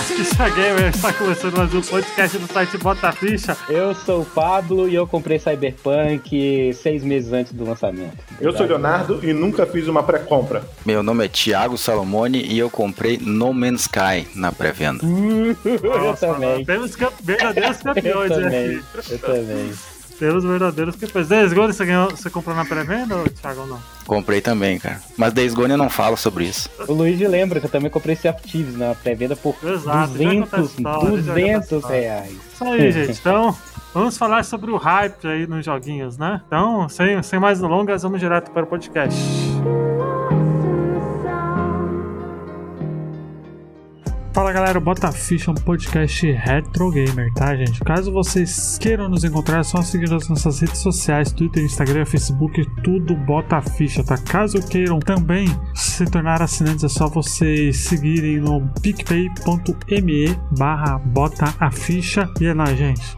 Ficha Gamer está começando mais um podcast do site Bota Ficha. Eu sou o Pablo e eu comprei Cyberpunk seis meses antes do lançamento. Eu sou o Leonardo e nunca fiz uma pré-compra. Meu nome é Thiago Salomone e eu comprei No Man's Sky na pré-venda. eu também. Temos verdadeiros campeões Eu também. aqui. Eu também. Temos verdadeiros campeões. Days Gone você, ganhou, você comprou na pré-venda, ou Thiago, ou não? Comprei também, cara. Mas Days Gone eu não falo sobre isso. O Luigi lembra que eu também comprei of Thieves na pré-venda por Exato, já conta a 200, história, já conta a 200 história. reais. Isso aí, gente. Então, vamos falar sobre o hype aí nos joguinhos, né? Então, sem, sem mais delongas, vamos direto para o podcast. Fala galera, Bota Ficha, um podcast retro gamer, tá gente? Caso vocês queiram nos encontrar, é só seguir nas nossas redes sociais, Twitter, Instagram, Facebook, tudo Bota Ficha, tá? Caso queiram também se tornar assinantes, é só vocês seguirem no picpay.me barra Bota a Ficha. E é nóis, gente.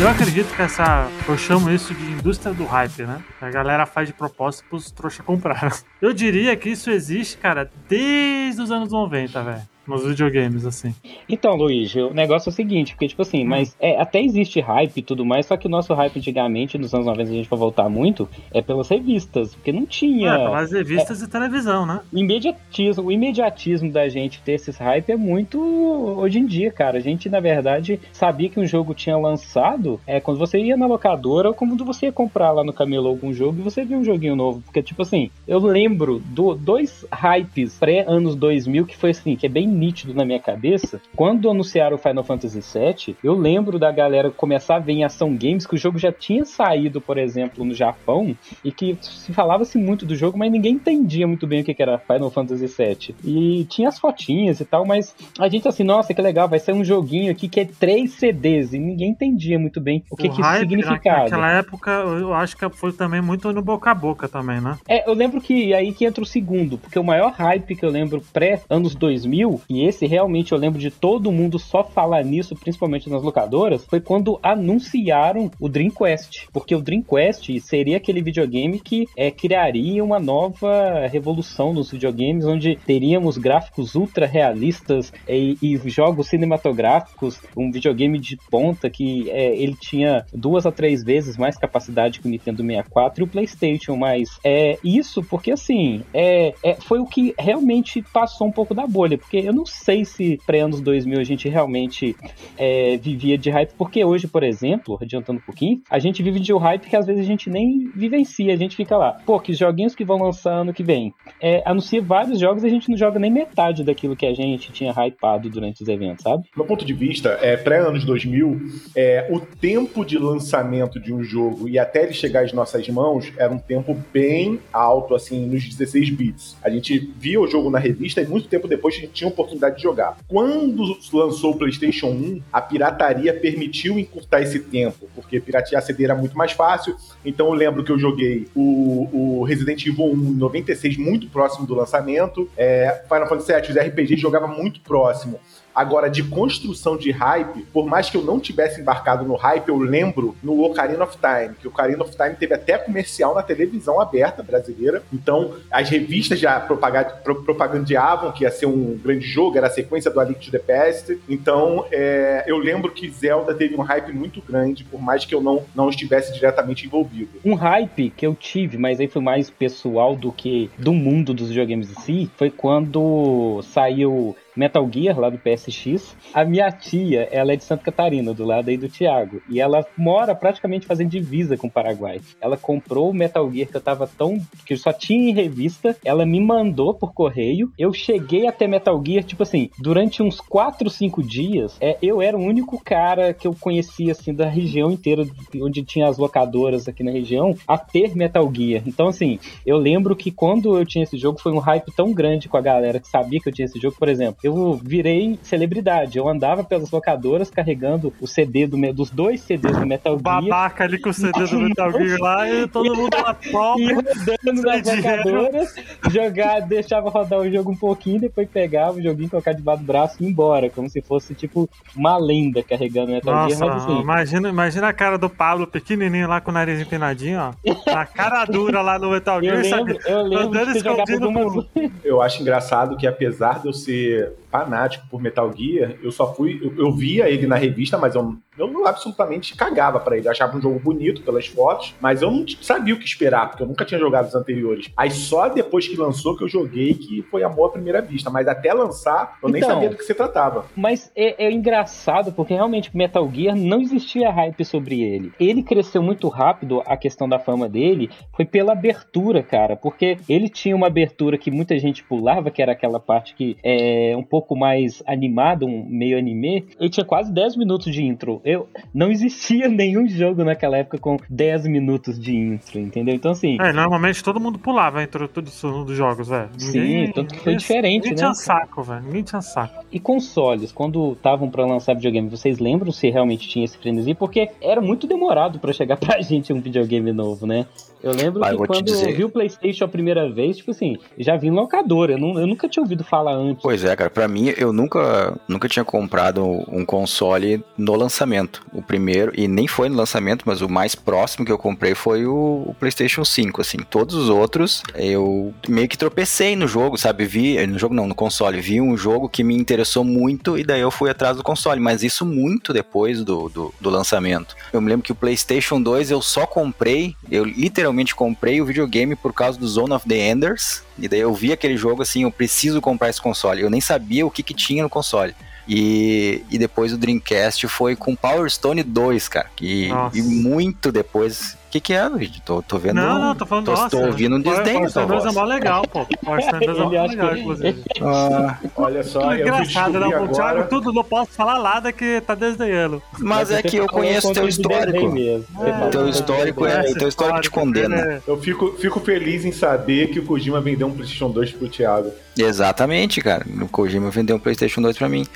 Eu acredito que essa. Eu chamo isso de indústria do hype, né? A galera faz de propósito pros trouxa comprar. Eu diria que isso existe, cara, desde os anos 90, velho. Nos videogames, assim. Então, Luigi, o negócio é o seguinte, porque, tipo assim, mas é, até existe hype e tudo mais, só que o nosso hype antigamente, nos anos 90, se a gente for voltar muito, é pelas revistas, porque não tinha. É, pelas revistas e televisão, né? O imediatismo, o imediatismo da gente ter esses hype é muito hoje em dia, cara. A gente, na verdade, sabia que um jogo tinha lançado é quando você ia na locadora ou quando você ia comprar lá no camelô algum jogo e você via um joguinho novo. Porque, tipo assim, eu lembro do dois hypes pré-anos 2000 que foi assim, que é bem nítido na minha cabeça. Quando anunciaram o Final Fantasy VII, eu lembro da galera começar a ver em ação games que o jogo já tinha saído, por exemplo, no Japão e que se falava-se muito do jogo, mas ninguém entendia muito bem o que era Final Fantasy VII. E tinha as fotinhas e tal, mas a gente assim, nossa, que legal, vai ser um joguinho aqui que é três CDs e ninguém entendia muito bem o que, o que isso significava. Naquela época, eu acho que foi também muito no boca a boca também, né? É, eu lembro que aí que entra o segundo, porque o maior hype que eu lembro pré-anos 2000, e esse realmente eu lembro de todo mundo só falar nisso, principalmente nas locadoras, foi quando anunciaram o Dreamcast. Porque o Dreamcast seria aquele videogame que é, criaria uma nova revolução nos videogames, onde teríamos gráficos ultra realistas e, e jogos cinematográficos, um videogame de ponta que é, ele tinha duas a três vezes mais capacidade que o Nintendo 64 e o PlayStation, mas é isso porque assim é, é, foi o que realmente passou um pouco da bolha, porque eu não sei se pré-anos 2000 a gente realmente é, vivia de hype, porque hoje, por exemplo, adiantando um pouquinho, a gente vive de um hype que às vezes a gente nem vivencia, a gente fica lá, pô, que joguinhos que vão lançar ano que vem. É, anuncia vários jogos e a gente não joga nem metade daquilo que a gente tinha hypado durante os eventos, sabe? Meu ponto de vista, é, pré-anos 2000, é, o tempo de lançamento de um jogo e até ele chegar às nossas mãos era um tempo bem alto, assim, nos 16 bits. A gente via o jogo na revista e muito tempo depois a gente tinha a oportunidade de jogar. Quando lançou o PlayStation 1, a pirataria permitiu encurtar esse tempo, porque piratear CD era muito mais fácil. Então eu lembro que eu joguei o, o Resident Evil 1 em 96, muito próximo do lançamento. É, Final Fantasy VII, os RPG jogava muito próximo. Agora, de construção de hype, por mais que eu não tivesse embarcado no hype, eu lembro no Ocarina of Time, que o Ocarina of Time teve até comercial na televisão aberta brasileira. Então, as revistas já propaga- pro- propagandeavam que ia ser um grande jogo, era a sequência do A Link the Past. Então, é, eu lembro que Zelda teve um hype muito grande, por mais que eu não, não estivesse diretamente envolvido. Um hype que eu tive, mas aí foi mais pessoal do que do mundo dos videogames em si, foi quando saiu Metal Gear lá do PSX. A minha tia, ela é de Santa Catarina, do lado aí do Thiago, e ela mora praticamente fazendo divisa com o Paraguai. Ela comprou o Metal Gear que eu tava tão que só tinha em revista, ela me mandou por correio. Eu cheguei até Metal Gear, tipo assim, durante uns 4, 5 dias, é, eu era o único cara que eu conhecia assim da região inteira onde tinha as locadoras aqui na região a ter Metal Gear. Então assim, eu lembro que quando eu tinha esse jogo foi um hype tão grande com a galera que sabia que eu tinha esse jogo, por exemplo, eu virei celebridade. Eu andava pelas locadoras carregando o CD do, dos dois CDs do Metal Gear. Babaca ali com o CD do Metal Gear lá e todo mundo lá pobre. E rodando nas locadoras, jogar, deixava rodar o jogo um pouquinho, depois pegava o joguinho, colocar debaixo do braço e ir embora. Como se fosse tipo uma lenda carregando Metal Nossa, Gear. Mas assim. Imagina, imagina a cara do Pablo pequenininho lá com o nariz empinadinho, ó. A cara dura lá no Metal Gear, Eu sabe? lembro, eu lembro Andando de ter jogado escondido algumas Eu acho engraçado que, apesar de eu ser fanático por Metal Gear, eu só fui. Eu, eu via ele na revista, mas eu, eu absolutamente cagava pra ele. Eu achava um jogo bonito pelas fotos, mas eu não sabia o que esperar, porque eu nunca tinha jogado os anteriores. Aí só depois que lançou que eu joguei que foi amor à primeira vista. Mas até lançar, eu nem Então. sabia do que se tratava. Mas é, é engraçado porque realmente Metal Gear não existia hype sobre ele. Ele cresceu muito rápido, a questão da fama dele foi pela abertura, cara. Porque ele tinha uma abertura que muita gente pulava, que era aquela parte que é um pouco mais animada, um meio anime. Ele tinha quase 10 minutos de intro. Eu não existia nenhum jogo naquela época com 10 minutos de intro, entendeu? Então assim, É, normalmente todo mundo pulava entre tudo isso dos jogos, velho. Sim, tanto que foi diferente, ninguém né? tinha saco, velho. Ninguém tinha saco. E consoles, quando estavam pra lançar videogame, vocês lembram se realmente tinha esse frenesi? Porque era muito demorado pra chegar pra gente um videogame novo, né? Eu lembro Mas que te quando dizer- eu vi o PlayStation a primeira vez, tipo assim, já vi em locadora. Eu, não- eu nunca tinha ouvido falar antes. Pois é, cara, pra mim eu nunca, nunca tinha comprado um console no lançamento. O primeiro, e nem foi no lançamento, mas o mais próximo que eu comprei foi o, o PlayStation 5, assim. Todos os outros eu meio que tropecei no jogo, sabe? Vi, no jogo não, no console, vi um jogo que me interessou muito e daí eu fui atrás do console, mas isso muito depois do, do, do lançamento. Eu me lembro que o PlayStation 2 eu só comprei, eu literalmente comprei o videogame por causa do Zone of the Enders. E daí eu vi aquele jogo assim, eu preciso comprar esse console. Eu nem sabia o que, que tinha no console. E, e depois o Dreamcast foi com Power Stone 2, cara. E, e muito depois. O que, que é, Luigi? Tô, tô vendo. Não, não, tô falando tô, nossa. tô ouvindo um desdém Stone 2 é voz. mó legal, pô. Stone 2 é mó legal, inclusive. Ah, Olha só, Que eu engraçado, descobrir né? O Thiago, agora. tudo, não posso falar nada que tá desdenhando. mas é que eu conheço teu histórico. É, Teu histórico é- Conhece teu histórico te condena. é- Eu fico, fico feliz em saber que o Kojima vendeu um PlayStation 2 pro Thiago. Exatamente, cara. O Kojima vendeu um PlayStation 2 pra mim.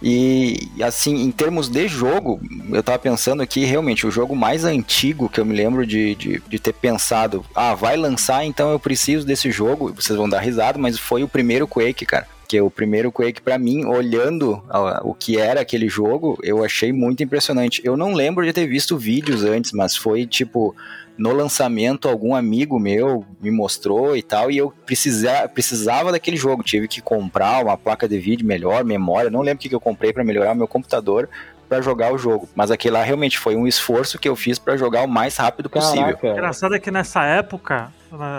E assim, em termos de jogo, eu tava pensando aqui, realmente, o jogo mais antigo que eu me lembro de, de, de ter pensado, ah, vai lançar, então eu preciso desse jogo. Vocês vão dar risada, mas foi o primeiro Quake, cara. Que o primeiro Quake, pra mim, olhando o que era aquele jogo, eu achei muito impressionante. Eu não lembro de ter visto vídeos antes, mas foi tipo no lançamento, algum amigo meu me mostrou e tal, e eu precisa, precisava daquele jogo. Tive que comprar uma placa de vídeo melhor, memória. Não lembro o que que eu comprei para melhorar o meu computador para jogar o jogo. Mas aquele lá realmente foi um esforço que eu fiz para jogar o mais rápido possível. Caraca. Engraçado é que nessa época,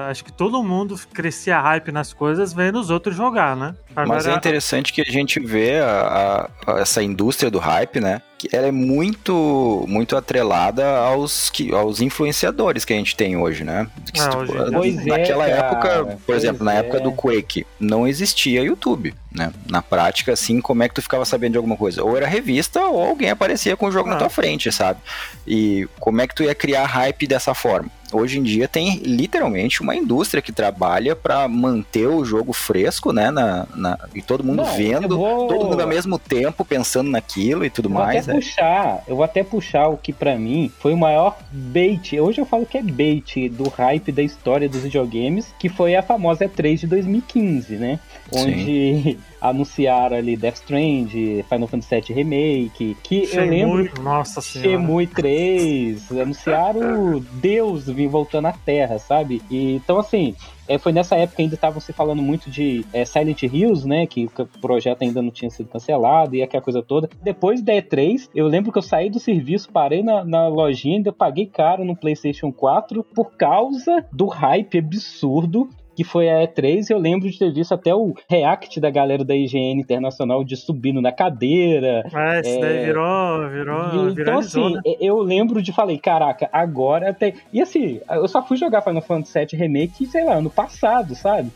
acho que todo mundo crescia hype nas coisas vendo os outros jogar, né? Mas é Agora- interessante que a gente vê a- a- essa indústria do hype, né? Que ela é muito, muito atrelada aos, que, aos influenciadores que a gente tem hoje, né? Que se Ah, tu- hoje é, naquela cara. época, por exemplo, na é. época do Quake, não existia YouTube, né? Na prática, assim, como é que tu ficava sabendo de alguma coisa? Ou era revista, ou alguém aparecia com o jogo na Ah. tua frente, sabe? E como é que tu ia criar hype dessa forma? Hoje em dia tem literalmente uma indústria que trabalha pra manter o jogo fresco, né? Na, na- e todo mundo Não, vendo, vou- todo mundo ao mesmo tempo pensando naquilo e tudo Eu vou mais. até né? puxar, eu vou até puxar o que pra mim foi o maior bait. Hoje eu falo que é bait do hype da história dos videogames, que foi a famosa E3 de 2015, né? Onde anunciaram ali Death Strand, Final Fantasy VII Remake, que eu lembro Nossa senhora. Shenmue 3, anunciaram Deus vir voltando à Terra, sabe? E, então, assim, é, foi nessa época ainda estavam se falando muito de é, Silent Hills, né? Que o projeto ainda não tinha sido cancelado e aquela coisa toda. Depois da E3, eu lembro que eu saí do serviço, parei na, na lojinha, ainda paguei caro no PlayStation 4 por causa do hype absurdo que foi a E3, eu lembro de ter visto até o react da galera da IGN Internacional de subindo na cadeira, É, isso daí É. virou, virou, então, assim, né? eu lembro de falei, caraca, agora tem. E assim, eu só fui jogar Final Fantasy VII Remake, sei lá, ano passado, sabe?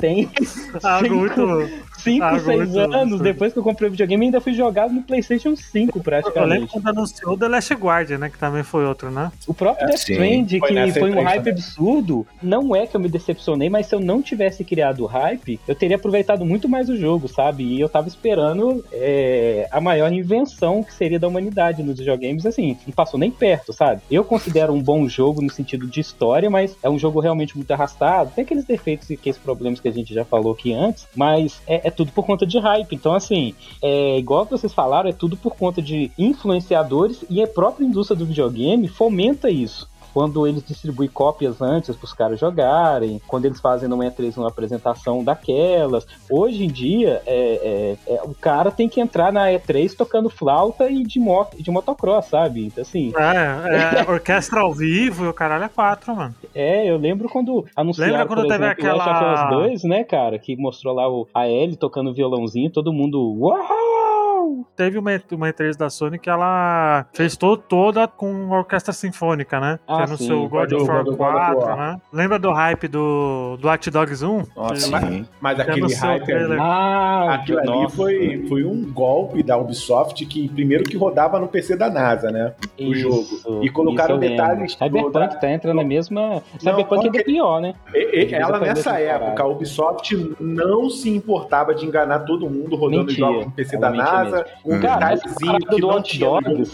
Sem, Algo sem, muito... 5, Ah, 6 muito anos absurdo. depois que eu comprei o videogame, ainda fui jogado no PlayStation 5, Eu lembro praticamente. quando anunciou o The Last Guardian, né? Que também foi outro, né? O próprio Death sim. Strand, Foi que nessa foi um E3 hype também. absurdo, não é que eu me decepcionei, mas se eu não tivesse criado o hype, eu teria aproveitado muito mais o jogo, sabe? E eu tava esperando é, a maior invenção que seria da humanidade nos videogames, assim, não passou nem perto, sabe? Eu considero um bom jogo no sentido de história, mas é um jogo realmente muito arrastado, tem aqueles defeitos e aqueles problemas que a gente já falou aqui antes, mas é, é tudo por conta de hype. Então, assim, é igual vocês falaram, é tudo por conta de influenciadores e a própria indústria do videogame fomenta isso. Quando eles distribuem cópias antes para os caras jogarem, quando eles fazem no E3 uma apresentação daquelas. Hoje em dia, é, é- é, o cara tem que entrar na E3 tocando flauta e de, moto, de motocross, sabe? Então, assim, É, é orquestra ao vivo e o caralho é quatro, mano. é, eu lembro quando anunciaram, Lembra quando teve exemplo, aquela- 2, né, cara? Que mostrou lá o, a Ellie tocando violãozinho, todo mundo... Uau! Teve uma, uma E3 da Sony que ela fez to, toda com orquestra sinfônica, né? Ah, que é no sim. seu God of War of War 4, né? Lembra do hype do, do Dogs 1? Nossa, Que- mas, Sim. mas Que aquele hype ali. Ah, Aquilo ali nossa. foi, foi um golpe da Ubisoft que primeiro que rodava no PC da NASA, né? o jogo. E colocaram isso detalhes do- Cyberpunk da- tá entrando na mesma. Cyberpunk é pior, né? E- e- ela nessa essa época, a Ubisoft não se importava de enganar todo mundo rodando Mentia. jogos no PC Ela da NASA, um Cara, essa parada que do não Watch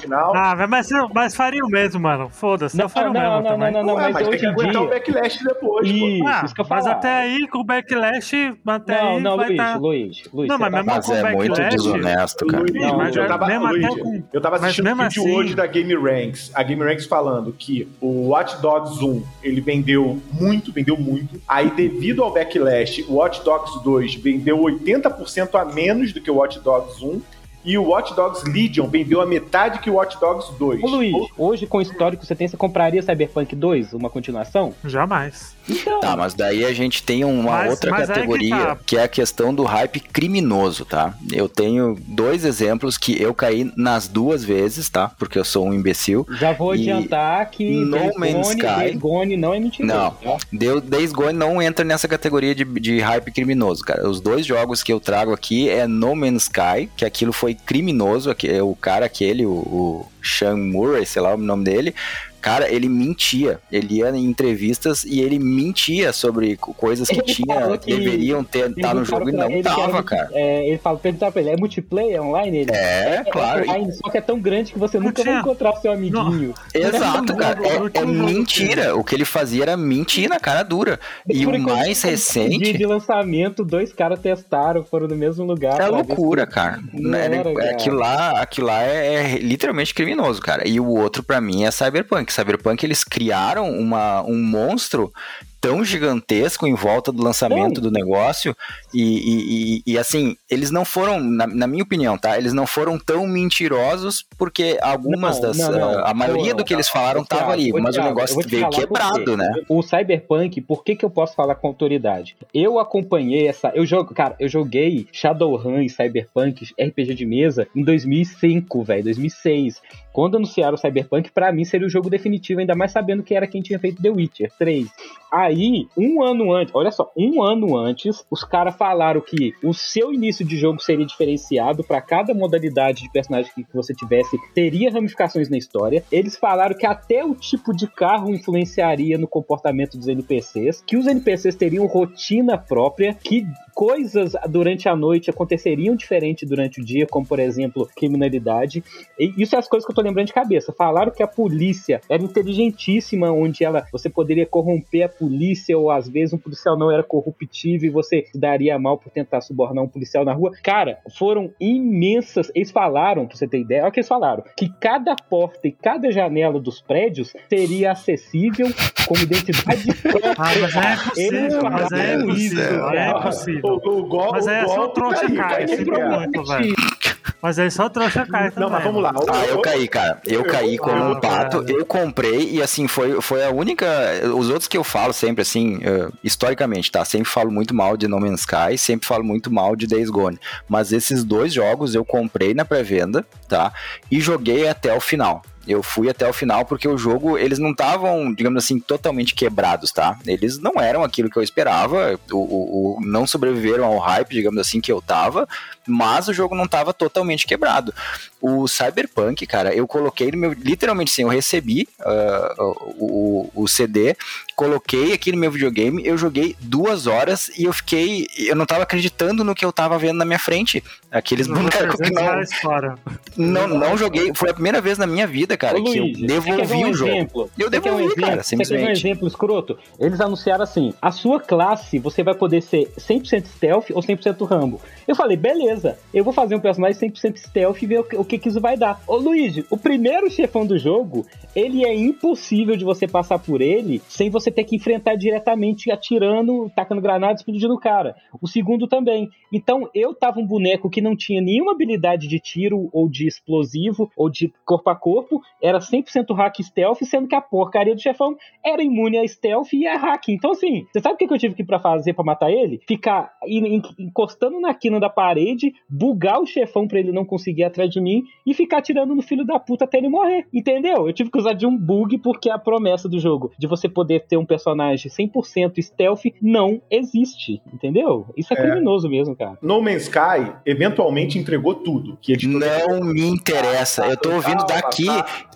final. Ah, mas, mas faria o mesmo, mano. Foda-se, eu Não, faria o não, mesmo não, também. não, não, Ué, mas mas tem hoje que em aguentar o dia. backlash depois, pô. Isso, Ah, isso que eu mas falar. até aí, com o backlash, até Não, aí não, vai Luiz, tá... Luiz, Luiz. Não, mas tá mesmo Mas com é muito backlash- desonesto, cara. Luiz, Não, mas eu tava, mesmo até Luiz, com- eu tava assistindo mesmo um vídeo assim- hoje da Game Ranks, a Game Ranks falando que o Watch Dogs 1 ele vendeu muito, vendeu muito. Aí, devido ao backlash, o Watch Dogs 2 vendeu 80% a menos do que o Watch Dogs 1. E o Watch Dogs Legion vendeu a metade que o Watch Dogs 2. Ô Luiz, hoje com o histórico que você tem, você compraria Cyberpunk 2, uma continuação? Jamais. Então, Tá, mas daí a gente tem uma Mas- outra mas aí que categoria, tá. que, é a questão do hype criminoso, tá? Eu tenho dois exemplos que eu caí nas duas vezes, tá? Porque eu sou um imbecil. já vou e adiantar que No Days Man's Gone, Sky- Days Gone não é mentira. Não. Deu, Days Gone não entra nessa categoria de, de hype criminoso, cara. Os dois jogos que eu trago aqui é No Man's Sky, que aquilo foi criminoso, o cara aquele, o, o Sean Murray, sei lá o nome dele. Cara, ele mentia. Ele ia em entrevistas e ele mentia sobre co- coisas que Ele tinha, que- deveriam ter tá no jogo e não ele tava, cara. É, ele fala, perguntaram pra ele, é multiplayer online? Ele, É, claro. online, só que é tão grande que você Não nunca vai tinha. encontrar o seu amiguinho. Exato, Não, cara. não, não É, é mentira. O que ele fazia era mentir na cara dura. E o mais Dia recente. de lançamento, dois caras testaram, foram no mesmo lugar. É loucura, cara. Não É, era, é, cara. Aquilo lá, aquilo lá é, é literalmente criminoso, cara. E o outro, pra mim, é Cyberpunk. Cyberpunk, eles criaram uma, um monstro tão gigantesco em volta do lançamento do negócio e, e- e- assim, eles não foram, na, na minha opinião, tá? Eles não foram tão mentirosos porque algumas Não, das, não, não. a maioria Pô, do que eles falaram Ô, tava ali, mas Thiago, o negócio veio quebrado, né? O Cyberpunk, por que, que eu posso falar com autoridade? Eu acompanhei essa. Eu jogo, cara, eu joguei Shadowrun e Cyberpunk RPG de mesa em 2005, velho, 2006. Quando anunciaram o Cyberpunk, pra mim seria o jogo definitivo, ainda mais sabendo que era quem tinha feito The Witcher 3. Aí, um ano antes, olha só, um ano antes, os caras falaram que o seu início de jogo seria diferenciado pra cada modalidade de personagem que você tivesse, teria ramificações na história. Eles falaram que até o tipo de carro influenciaria no comportamento dos NPCs, que os NPCs teriam rotina própria, que coisas durante a noite aconteceriam diferente durante o dia, como por exemplo, criminalidade. E isso é as coisas que eu tô lembrando de cabeça. Falaram que a polícia era inteligentíssima, onde ela você poderia corromper a polícia, ou às vezes um policial não era corruptível e você se daria mal por tentar subornar um policial na rua. Cara, foram imensas. Eles falaram, pra você ter ideia, olha o que eles falaram: que cada porta e cada janela dos prédios seria acessível com identidade própria. Ah, mas é Eles impossível, mas é impossível, isso, é ó. impossível. O, o, Mas o aí é só golpe trouxa, cara, sempre quebra. muito, velho. Mas aí só trouxa cai também. Não, mas vamos lá. O- Ah, eu o- caí, cara. Eu caí como um pato. cara. Eu comprei e assim foi, foi a única. Os outros que eu falo sempre, assim, eh, historicamente, tá? Sempre falo muito mal de No Man's Sky, sempre falo muito mal de Days Gone. Mas esses dois jogos eu comprei na pré-venda, tá? E joguei até o final. Eu fui até o final porque o jogo, eles não estavam, digamos assim, totalmente quebrados, tá? Eles não eram aquilo que eu esperava, o, o, o, não sobreviveram ao hype, digamos assim, que eu tava, mas o jogo não tava totalmente quebrado. O Cyberpunk, cara, eu coloquei no meu. Literalmente sim, eu recebi uh, o, o CD, coloquei aqui no meu videogame, eu joguei duas horas e eu fiquei. Eu não tava acreditando no que eu tava vendo na minha frente. Aqueles bonecos que não. Não, não joguei. Foi a primeira vez na minha vida, cara, Ô, que Luiz, eu devolvi um o jogo. Eu devolvi, um cara, simplesmente. Você quer um exemplo escroto? Eles anunciaram assim: a sua classe você vai poder ser 100% stealth ou 100% Rambo. Eu falei, beleza, eu vou fazer um personagem 100% stealth e ver o que, que isso vai dar. Ô Luigi, o primeiro chefão do jogo, ele é impossível de você passar por ele sem você ter que enfrentar diretamente atirando, tacando granadas, explodindo o cara. O segundo também. Então eu tava um boneco que não tinha nenhuma habilidade de tiro ou de explosivo ou de corpo a corpo, era 100% hack stealth, sendo que a porcaria do chefão era imune a stealth e a hack. Então assim, você sabe o que eu tive que para fazer para matar ele? Ficar encostando na quina da parede, bugar o chefão para ele não conseguir atrás de mim e ficar tirando no filho da puta até ele morrer. Entendeu? Eu tive que usar de um bug porque a promessa do jogo de você poder ter um personagem 100% stealth não existe. Entendeu? Isso é, é, criminoso mesmo, cara. No Man's Sky eventualmente entregou tudo. Que não me interessa. Eu tô ouvindo daqui.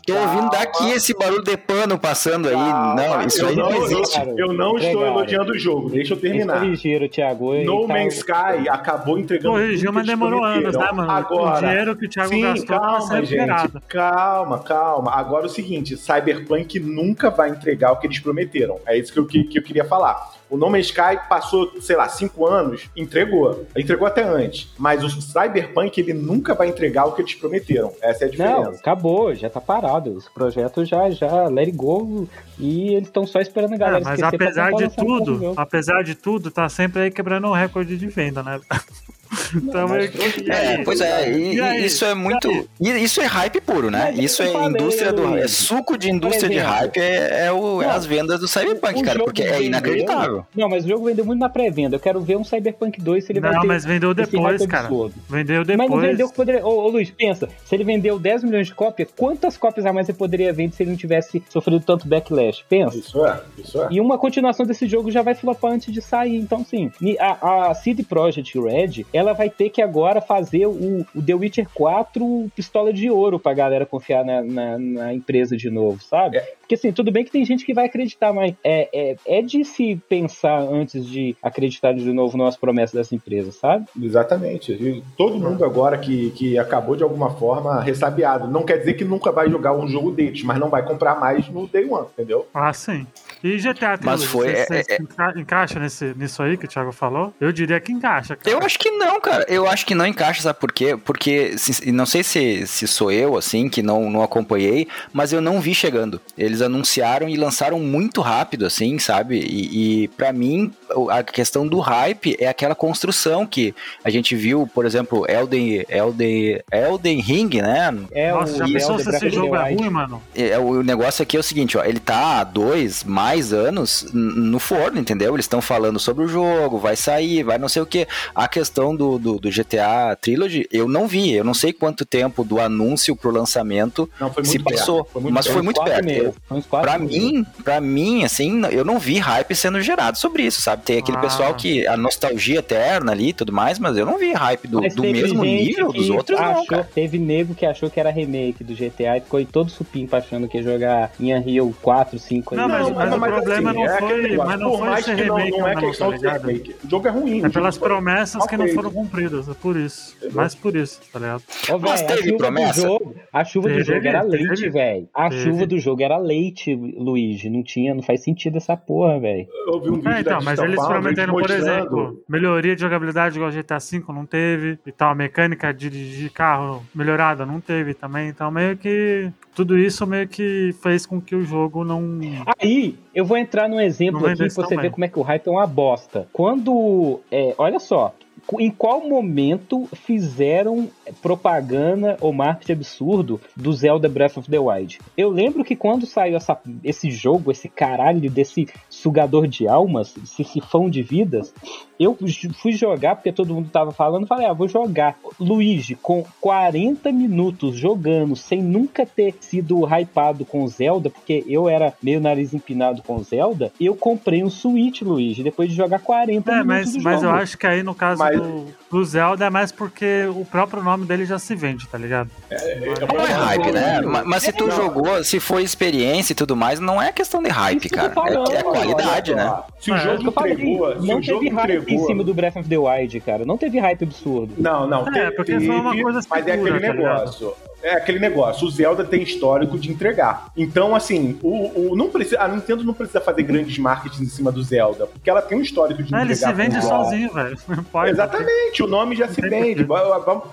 Tô ouvindo daqui esse barulho de pano passando aí. Não, isso aí não existe. Eu não estou elogiando o jogo. Deixa eu terminar. Ligeiro, Thiago. No tá Man's Sky acabou entregando. Corrigiu, mas demorou anos, né, mano? Agora, o dinheiro que o Thiago sim, gastou calma, gente. Calma, calma. Agora é o seguinte: Cyberpunk nunca vai entregar o que eles prometeram. É isso que eu, que, que eu queria falar. O No Man's Sky passou, sei lá, cinco anos, entregou. Entregou até antes. Mas o Cyberpunk, ele nunca vai entregar o que eles prometeram. Essa é a diferença. Não, acabou, já tá parado. Esse projeto já, já let it go e eles estão só esperando a galera é, mas apesar de tudo, apesar de tudo, tá sempre aí quebrando um recorde de venda, né? Então, é, pois é, e, e isso é muito. Isso é hype puro, né? Isso é indústria do. É suco de indústria de hype, é, é, o, é as vendas do Cyberpunk, cara, porque é inacreditável. Não, mas o jogo vendeu muito na pré-venda. Eu quero ver um Cyberpunk 2 se ele não, vai. Não, mas vendeu depois, cara. Vendeu depois. Mas não vendeu que poderia. Ô, ô, Luiz, pensa, se ele vendeu 10 milhões de cópias, quantas cópias a mais ele poderia vender se ele não tivesse sofrido tanto backlash? Pensa. Isso é, isso é. E uma continuação desse jogo já vai flopar antes de sair. Então, sim, a, a CD Projekt Red, ela vai ter que agora fazer o, o The Witcher 4 pistola de ouro pra galera confiar na, na, na empresa de novo, sabe? É. Porque assim, tudo bem que tem gente que vai acreditar, mas é, é, é de se pensar antes de acreditar de novo nas promessas dessa empresa, sabe? Exatamente. E todo mundo agora que, que acabou de alguma forma ressabiado. Não quer dizer que nunca vai jogar um jogo deles, mas não vai comprar mais no Day One, entendeu? Ah, sim. E GTA mas foi, você, é, é, encaixa nesse, nisso aí que o Thiago falou? Eu diria que encaixa, cara. Eu acho que não, cara. Eu acho que não encaixa, sabe por quê? Porque, não sei se, se sou eu, assim, que não, não acompanhei, mas eu não vi chegando. Eles eles anunciaram e lançaram muito rápido, assim, sabe? E, e para mim, a questão do hype é aquela construção que a gente viu, por exemplo, Elden, Elden, Elden Ring, né? É, Nossa, já pensou se esse jogo é ruim, mano? É, o negócio aqui é o seguinte, ó, ele tá há dois, mais anos no forno, entendeu? Eles estão falando sobre o jogo, vai sair, vai não sei o que. A questão do, do, do, GTA Trilogy, eu não vi, eu não sei quanto tempo do anúncio pro lançamento não, se passou, foi mas foi muito perto. Pra mim, pra mim, assim, eu não vi hype sendo gerado sobre isso, sabe? Tem aquele ah. pessoal que a nostalgia eterna ali e tudo mais, mas eu não vi hype do, do mesmo nível dos outros, achou, não. Cara. Teve nego que achou que era remake do GTA e ficou todo supimpa achando que ia jogar em Unreal 4, 5 Não, mas, mas, mas, o problema assim, não é foi, mas não foi esse remake, não, não é questão tá de remake. O jogo é ruim. É pelas promessas que não foram cumpridas, é por isso. Mais por isso, tá ligado? Mas teve a promessa. Jogo, a chuva do jogo era leite, velho. A chuva do jogo era leite, Luiz. Luigi. Não tinha, não faz sentido essa porra, velho. Eu vi um vídeo é, então, mas eles prometeram, por exemplo, melhoria de jogabilidade igual GTA V, não teve. E tal, mecânica de dirigir carro melhorada, não teve também. Então, meio que tudo isso meio que fez com que o jogo não. Aí, eu vou entrar num exemplo aqui pra você ver como é que o hype é uma bosta. Quando. É, olha só, em qual momento fizeram propaganda ou marketing absurdo do Zelda Breath of the Wild. Eu lembro que quando saiu essa, esse jogo, esse caralho desse sugador de almas, esse sifão de vidas, eu fui jogar porque todo mundo tava falando, falei, ah, vou jogar. Luigi, com 40 minutos jogando, sem nunca ter sido hypado com Zelda, porque eu era meio nariz empinado com Zelda, eu comprei um Switch, Luigi, depois de jogar 40 é, minutos. Mas, mas jogo. eu acho que aí no caso mas... do, do, Zelda é mais porque o próprio nome dele já se vende, tá ligado? É, é, é não é hype, né? Mas, mas se tu não. jogou, se foi experiência e tudo mais, não é questão de hype, cara. Falando, é, é qualidade, né? Se o jogo entregou, se não o jogo entregou em cima do Breath of the Wild, cara. Não teve hype absurdo. Não, não. É, teve, porque foi uma coisa Mas é aquele tá negócio. É aquele negócio, o Zelda tem histórico de entregar. Então, assim, o, o, não precisa, a Nintendo não precisa fazer grandes marketing em cima do Zelda, porque ela tem um histórico de não, entregar. Ele se vende sozinho, velho. Exatamente, o nome já se vende.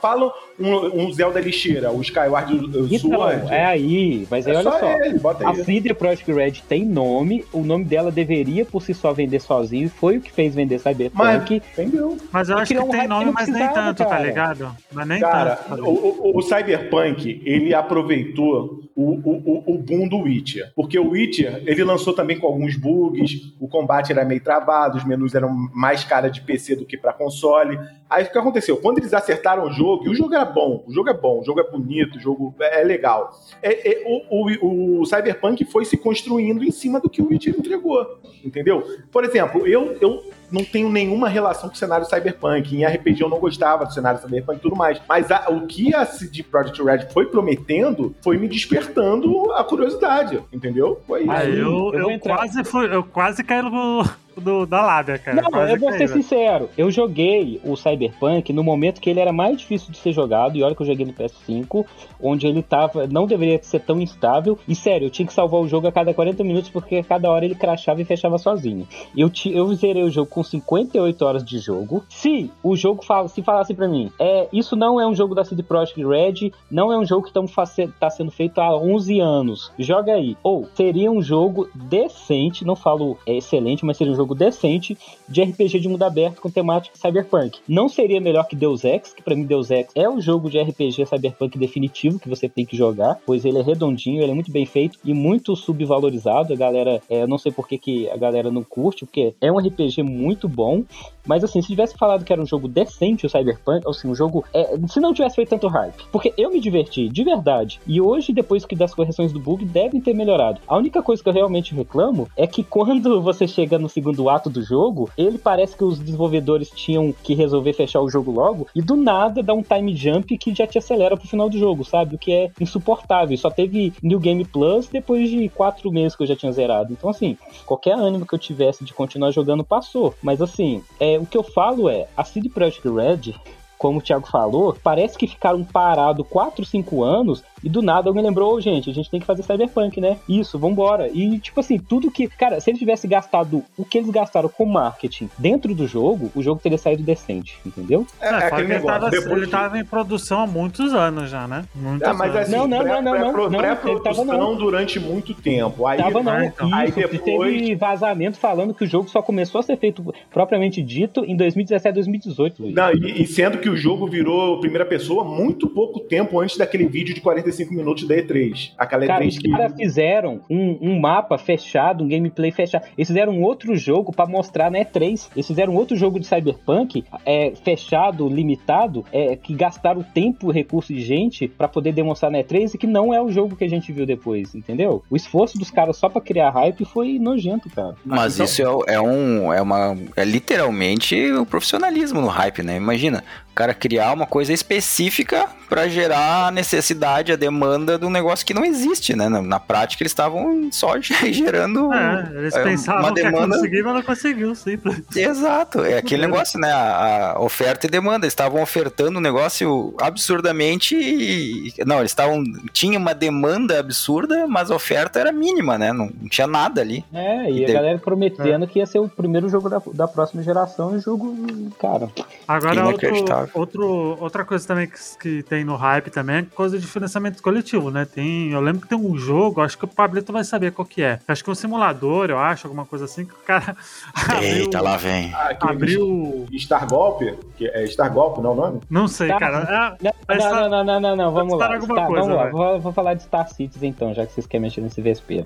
Falam um, um, Zelda lixeira, o Skyward então, Sword. É aí, mas aí é olha só. Ele, a CD Projekt Red tem nome, o nome dela deveria por si só vender sozinho, foi o que fez vender Cyberpunk. Mas, entendeu? Mas eu acho que um tem nome, mas nem tanto, tá cara. tá ligado? Mas nem cara, tanto. O, o, o Cyberpunk ele aproveitou o, o, o boom do Witcher. Porque o Witcher, ele lançou também com alguns bugs, o combate era meio travado, os menus eram mais cara de PC do que para console. Aí o que aconteceu? Quando eles acertaram o jogo, e o jogo era bom, o jogo é bom, o jogo é bonito, o jogo é, legal. É, é, o, o, o, Cyberpunk foi se construindo em cima do que o Witcher entregou, entendeu? Por exemplo, eu, eu não tenho nenhuma relação com o cenário cyberpunk. Em RPG eu não gostava do cenário cyberpunk e tudo mais. Mas a, o que a CD Projekt Red foi prometendo foi me despertando a curiosidade, entendeu? Foi isso. Ah, eu, eu, eu quase fui, eu quase caí no, do, da lábia, cara. Não, Quase eu vou ser sincero. Eu joguei o Cyberpunk no momento que ele era mais difícil de ser jogado, e olha que eu joguei no PS5, onde ele tava. Não deveria ser tão instável. E sério, eu tinha que salvar o jogo a cada 40 minutos, porque cada hora ele crachava e fechava sozinho. Eu, eu zerei o jogo com 58 horas de jogo. Se o jogo fala, se falasse para mim, é, isso não é um jogo da CD Projekt Red, não é um jogo que está sendo feito há 11 anos. Joga aí. Ou seria um jogo decente, não falo é, excelente, mas seria um jogo jogo decente de RPG de mundo aberto com temática cyberpunk. Não seria melhor que Deus Ex, que para mim Deus Ex é o jogo de RPG cyberpunk definitivo que você tem que jogar, pois ele é redondinho, ele é muito bem feito e muito subvalorizado. A galera, é, eu não sei por que, que a galera não curte, porque é um RPG muito bom. Mas assim, se tivesse falado que era um jogo decente o Cyberpunk, ou assim, um jogo. É, se não tivesse feito tanto hype. Porque eu me diverti, de verdade. E hoje, depois que das correções do bug, devem ter melhorado. A única coisa que eu realmente reclamo é que quando você chega no segundo ato do jogo, ele parece que os desenvolvedores tinham que resolver fechar o jogo logo, e do nada dá um time jump que já te acelera pro final do jogo, sabe? O que é insuportável. Só teve New Game Plus depois de quatro meses que eu já tinha zerado. Então, assim, qualquer ânimo que eu tivesse de continuar jogando passou. Mas assim, é, o que eu falo é, a CD Projekt Red como o Thiago falou, parece que ficaram parados 4, 5 anos e do nada alguém lembrou, oh, gente, a gente tem que fazer Cyberpunk, né? Isso, vambora. E, tipo assim, tudo que. Cara, se eles tivessem gastado o que eles gastaram com marketing dentro do jogo, o jogo teria saído decente, entendeu? É, é, é aquele ele negócio. Tava, Depois ele tava em produção há muitos anos já, né? Muitos é, mas assim, não, não, pré, não, não, não, não, pré-produção não, durante muito tempo. Aí, tava não. então. Isso, aí depois... teve vazamento falando que o jogo só começou a ser feito propriamente dito em 2017, 2018, Luiz. Não, e, e sendo que o jogo virou primeira pessoa muito pouco tempo antes daquele vídeo de 45 minutos da E3. Aquela Cara, E3 os que. Os caras fizeram um, um, mapa fechado, um gameplay fechado. Eles fizeram um outro jogo para mostrar na E3. Eles fizeram outro jogo de Cyberpunk é, fechado, limitado, é, que gastaram tempo, recurso de gente para poder demonstrar na E3 e que não é o jogo que a gente viu depois, entendeu? O esforço dos caras só para criar hype foi nojento, cara. Mas então... isso é, é, um. É uma. É literalmente o profissionalismo no hype, né? Imagina, cara criar uma coisa específica para gerar a necessidade, a demanda de um negócio que não existe, né? Na, na prática, eles estavam só gerando. É, eles é, pensavam uma demanda... que ia conseguir, mas não conseguiu, simples. Exato, é aquele negócio, né? A, a, oferta e demanda. Eles estavam ofertando um negócio absurdamente. E... Não, eles estavam. Tinha uma demanda absurda, mas a oferta era mínima, né? Não, não tinha nada ali. É, e, e a de... galera prometendo é. que ia ser o primeiro jogo da, da próxima geração e o jogo, cara. Agora, outro, outro, outra coisa também que, que tem no hype também é coisa de financiamento coletivo, né? Tem, eu lembro que tem um jogo, acho que o Pablito vai saber qual que é. Acho que é um simulador, eu acho, alguma coisa assim, que o cara Eita, abriu, lá vem. Ah, abriu... Star Golpe? Que é Star Golpe, não é o nome? Não sei, Tá. cara. É, Não, não, tá- não, não, não, não, vamos Star lá. alguma Tá, coisa, vamos lá, vou, vou falar de Star Cities então, já que vocês querem mexer nesse vespeiro.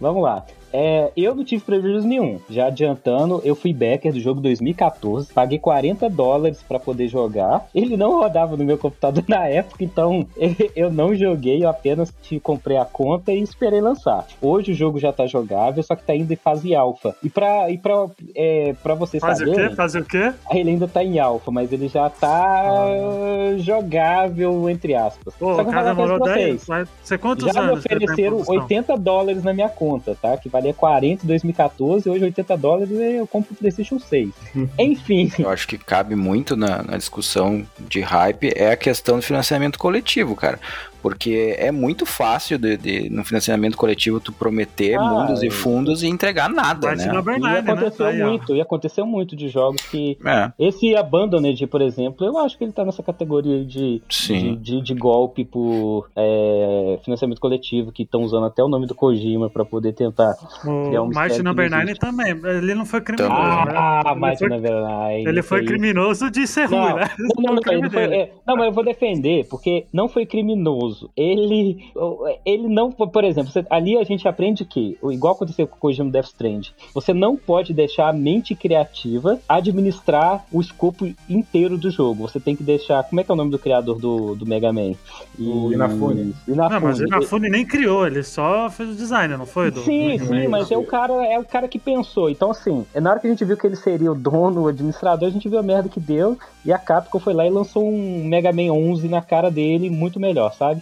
Vamos lá. É, eu não tive prejuízo nenhum. Já adiantando, eu fui backer do jogo 2014, paguei 40 dólares pra poder jogar. Ele não rodava no meu computador na época, então eu não joguei, eu apenas te comprei a conta e esperei lançar. Hoje o jogo já tá jogável, só que tá ainda em fase alfa. E pra, e pra, é, pra vocês Fazer o quê? Fazer o quê? ele ainda tá em alfa, mas ele já tá jogável, entre aspas. Pô, Só o que cara demorou coisa pra 10. vocês. Vai ser quantos Já me anos? tá em ofereceram produção? 80 dólares na minha conta, tá? Que valia 40 em 2014, hoje 80 dólares eu compro o PlayStation 6. Enfim, Eu acho que cabe muito na, na discussão de hype é a questão do financiamento coletivo, cara. Porque é muito fácil de, de- no financiamento coletivo tu prometer Ah, mundos e é. fundos e entregar nada, Vai né? e né? aconteceu ó. muito, e aconteceu muito de jogos que. É, Esse Abandoned, por exemplo, eu acho que ele tá nessa categoria de, de, sim. de, de golpe por é, financiamento coletivo, que estão usando até o nome do Kojima pra poder tentar. O um Martin mistério Number que não 9 existe. também. Ele não foi criminoso. Né? Ah, Mighty foi, Number Nine. ele foi criminoso de ser ruim, Não, né? Não, não, não, ele foi- é, não, mas eu vou defender, porque não foi criminoso. Ele, ele não, por exemplo, você- ali a gente aprende que, igual aconteceu com o Kojima Death Strand, você não pode deixar a mente criativa administrar o escopo inteiro do jogo. Você tem que deixar, como é que é o nome do criador do, do Mega Man? O Inafune. Não, mas o Inafune. Inafune nem criou, ele só fez o design, não foi? Do, Sim, do- sim, mas é o cara, é o cara que pensou. Então, assim, na hora que a gente viu que ele seria o dono, o administrador, a gente viu a merda que deu. E a Capcom foi lá e lançou um Mega Man 11 na cara dele, muito melhor, sabe?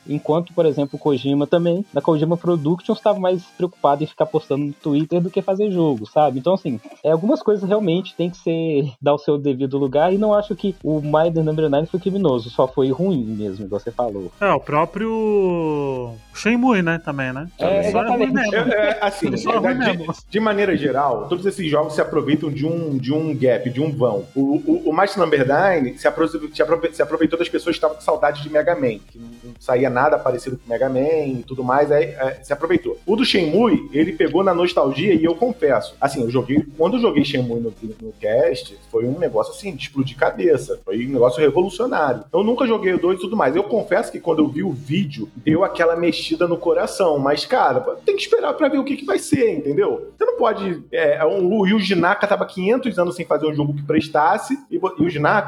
Enquanto, por exemplo, o Kojima também, na Kojima Productions, estava mais preocupado em ficar postando no Twitter do que fazer jogo, sabe? Então, assim, é, algumas coisas realmente tem que ser dar o seu devido lugar. E não acho que o Maiden Number 9 foi criminoso, só foi ruim mesmo, igual você falou. É, o próprio Shenmue, né, também, né? É, exatamente. É, é, assim, é de, de maneira geral, todos esses jogos se aproveitam de um, de um gap, de um vão. O, o, o Number 9 se, apro- se aprove- se aproveitou das pessoas que estavam com saudade de Mega Man, que não saía nada parecido com Mega Man e tudo mais, aí é, se aproveitou. O do Shenmue, ele pegou na nostalgia e eu confesso, assim, eu joguei, quando eu joguei Shenmue no, no cast, foi um negócio assim, de explodir cabeça, foi um negócio revolucionário. Eu nunca joguei o 2 e tudo mais. Eu confesso que quando eu vi o vídeo, deu aquela mexida no coração, mas, cara, tem que esperar pra ver o que, que vai ser, entendeu? Você não pode. É, um, o Yuji Naka tava 500 anos sem fazer um jogo que prestasse, e o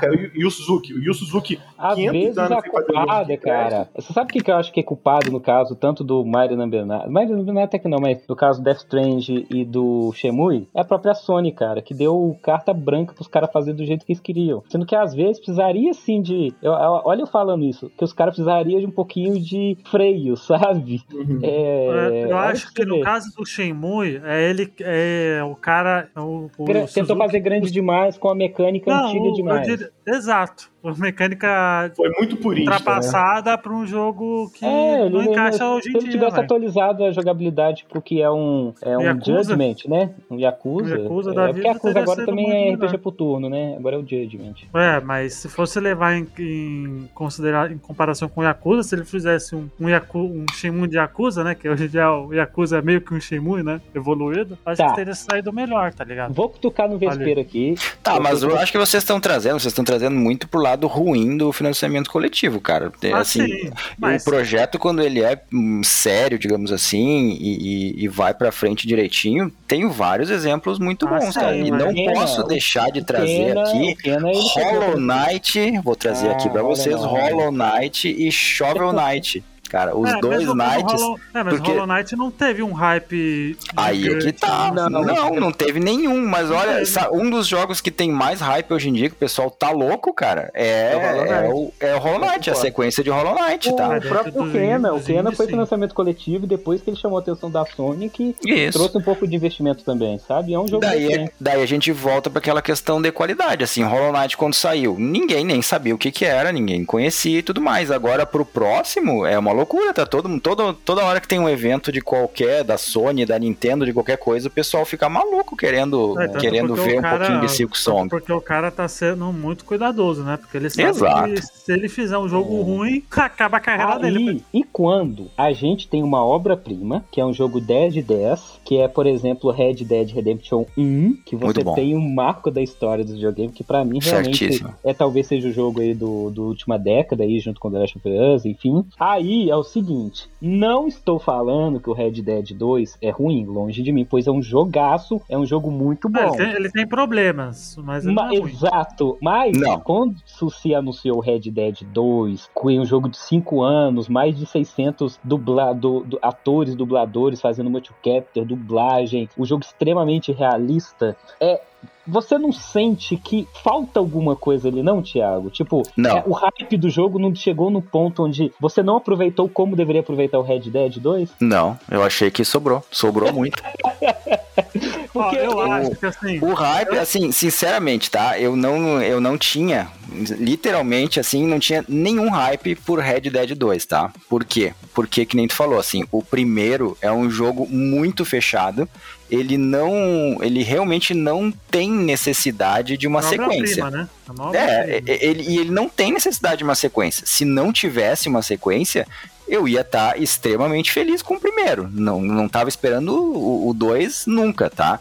e o- e o Suzuki. O Yu Suzuki, Às 500 vezes anos a sem fazer um jogo que cara. Você sabe o que que eu acho que é culpado no caso, tanto do Mario 9, Mario Number 9 até que não, mas no caso do Death Strange e do Shenmue, é a própria Sony, cara, que deu carta branca pros caras fazerem do jeito que eles queriam. Sendo que às vezes precisaria sim de. eu- eu- olha eu falando isso, que os caras precisariam de um pouquinho de freio, sabe? Uhum. É, É, eu acho que no caso do Shenmue, é ele, é o cara, é o, o Gra- Tentou Suzuki- fazer grande demais com a mecânica Não, antiga o- eu demais. Exato. Uma mecânica Foi muito purista. Né? ultrapassada para um jogo que É, não ele, encaixa ele, hoje se em ele dia. tivesse velho. atualizado a jogabilidade pro que é um, é um Yakuza? Judgment, né? Um Yakuza. Um Yakuza é, da porque vida Yakuza agora também é melhor. RPG por turno, né? Agora é o Judgment. É, mas se fosse levar em, em considerar em comparação com o Yakuza, se ele fizesse um, um, Yaku, um Shenmue de Yakuza, né? Que hoje em dia o Yakuza é meio que um Shenmue, né? Evoluído, acho Tá. que teria saído melhor, tá ligado? Vou cutucar no vespeiro aqui. Tá, mas eu acho que vocês estão trazendo, vocês estão trazendo muito pro lado ruim do financiamento coletivo, cara. É, Ah, assim, sim, mas O projeto, quando ele é hum, sério, digamos assim, e, e- e vai pra frente direitinho, tem vários exemplos muito Ah, bons, sim, cara. E não Pena, posso deixar de trazer Pena- aqui Pena, Hollow Knight, vou trazer Ah, aqui pra Hollow vocês. Hollow Knight e Shovel Knight. Cara, os É, dois o Knights. Hollow, é, mas porque- o Hollow Knight não teve um hype. Aí é que tá. né? Não, Não, não, teve nenhum. Mas olha, um dos jogos que tem mais hype hoje em dia, que o pessoal tá louco, cara, é, É o Hollow é, Knight. o, é o Hollow Knight, a sequência de Hollow Knight, O tá? dentro próprio dos Pena, o Pena foi financiamento coletivo e depois que ele chamou a atenção da Sony que Isso. trouxe um pouco de investimento também, sabe? É um jogo Daí, recente. daí a gente volta para aquela questão de qualidade. Assim, Hollow Knight, quando saiu, ninguém nem sabia o que, que era, ninguém conhecia e tudo mais. Agora, pro próximo, é uma loucura, tá? Todo, todo, toda hora que tem um evento de qualquer, da Sony, da Nintendo, de qualquer coisa, o pessoal fica maluco querendo, é, querendo ver um pouquinho de Silk Song. Porque o cara tá sendo muito cuidadoso, né? Porque ele sabe Exato. que se ele fizer um jogo é. ruim, acaba a carreira Aí, dele. E quando a gente tem uma obra-prima, que é um jogo 10 de 10, que é, por exemplo, Red Dead Redemption 1, que você tem um marco da história do videogame, que para mim realmente Certíssimo. é talvez seja o jogo aí do, do última década aí, junto com The Last of Us, enfim. Aí é o seguinte, não estou falando que o Red Dead 2 é ruim, longe de mim, pois é um jogaço, é um jogo muito bom. É, ele, tem, ele, tem, problemas, mas Ma não é Exato, mas não. quando se anunciou o Red Dead 2, com um jogo de 5 anos, mais de 600 dublado, du, atores, dubladores fazendo multicapture, dublagem, o um jogo extremamente realista, é você não sente que falta alguma coisa ali, não, Thiago? Tipo, é, o hype do jogo não chegou no ponto onde você não aproveitou como deveria aproveitar o Red Dead 2? Não, eu achei que sobrou. Sobrou muito. Porque eu o, acho que assim. O hype, assim, sinceramente, tá? Eu não, eu não tinha, literalmente, assim, não tinha nenhum hype por Red Dead 2, tá? Por quê? Porque, que nem tu falou, assim, o primeiro é um jogo muito fechado ele não. Ele realmente não tem necessidade de uma sequência. Prima, né? É, ele, e ele não tem necessidade de uma sequência. Se não tivesse uma sequência, eu ia estar tá extremamente feliz com o primeiro. Não, não tava esperando o 2 nunca, tá?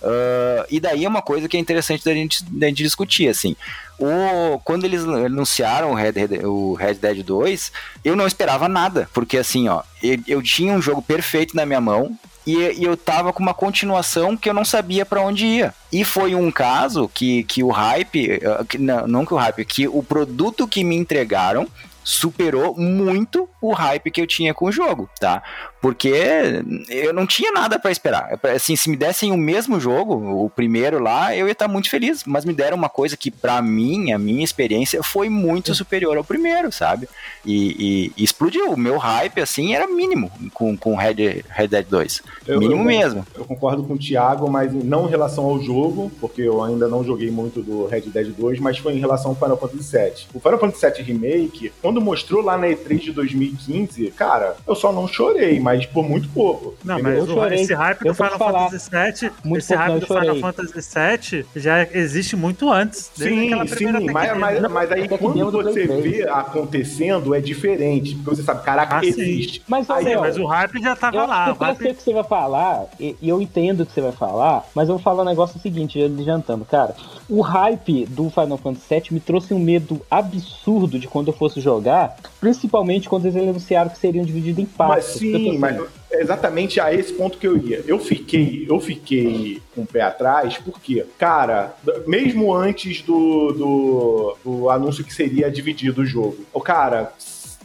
Uh, e daí é uma coisa que é interessante da gente, da gente discutir, assim. O, quando eles anunciaram o Red, o Red Dead 2, eu não esperava nada, porque assim, ó, eu, eu tinha um jogo perfeito na minha mão, e, e, eu tava com uma continuação que eu não sabia para onde ia. E foi um caso que, que o hype, eh, que, não, não que o hype, que o produto que me entregaram superou muito o hype que eu tinha com o jogo, tá? Porque eu não tinha nada para esperar. Assim, se me dessem o mesmo jogo, o primeiro lá, eu ia estar muito feliz. Mas me deram uma coisa que, para mim, a minha experiência foi muito superior ao primeiro, sabe? E, e, e explodiu. O meu hype, assim, era mínimo com, com Red, Red Dead 2. Eu, mínimo eu, mesmo. Eu concordo com o Thiago, mas não em relação ao jogo, porque eu ainda não joguei muito do Red Dead 2, mas foi em relação ao Final Fantasy VII. O Final Fantasy VII Remake, quando mostrou lá na E3 de 2015, cara, eu só não chorei, mas por muito pouco. Não, mas eu chorei. esse hype do Final Fantasy VII, muito esse hype do Final Fantasy VII já existe muito antes. Sim, sim, mas, mas, mas, aí quando você vê acontecendo é diferente, porque você sabe, caraca, ah, existe. Mas, aí, mas o hype já tava eu lá. Eu sei o que você vai falar, e, e, eu entendo o que você vai falar, mas eu vou falar um negócio seguinte, adiantando, cara. O hype do Final Fantasy VII me trouxe um medo absurdo de quando eu fosse jogar, principalmente quando eles anunciaram que seriam divididos em partes. Mas sim, mas exatamente a esse ponto que eu ia. Eu fiquei, eu fiquei com o pé atrás, porque, cara, mesmo antes do, do, do anúncio que seria dividido o jogo, o cara,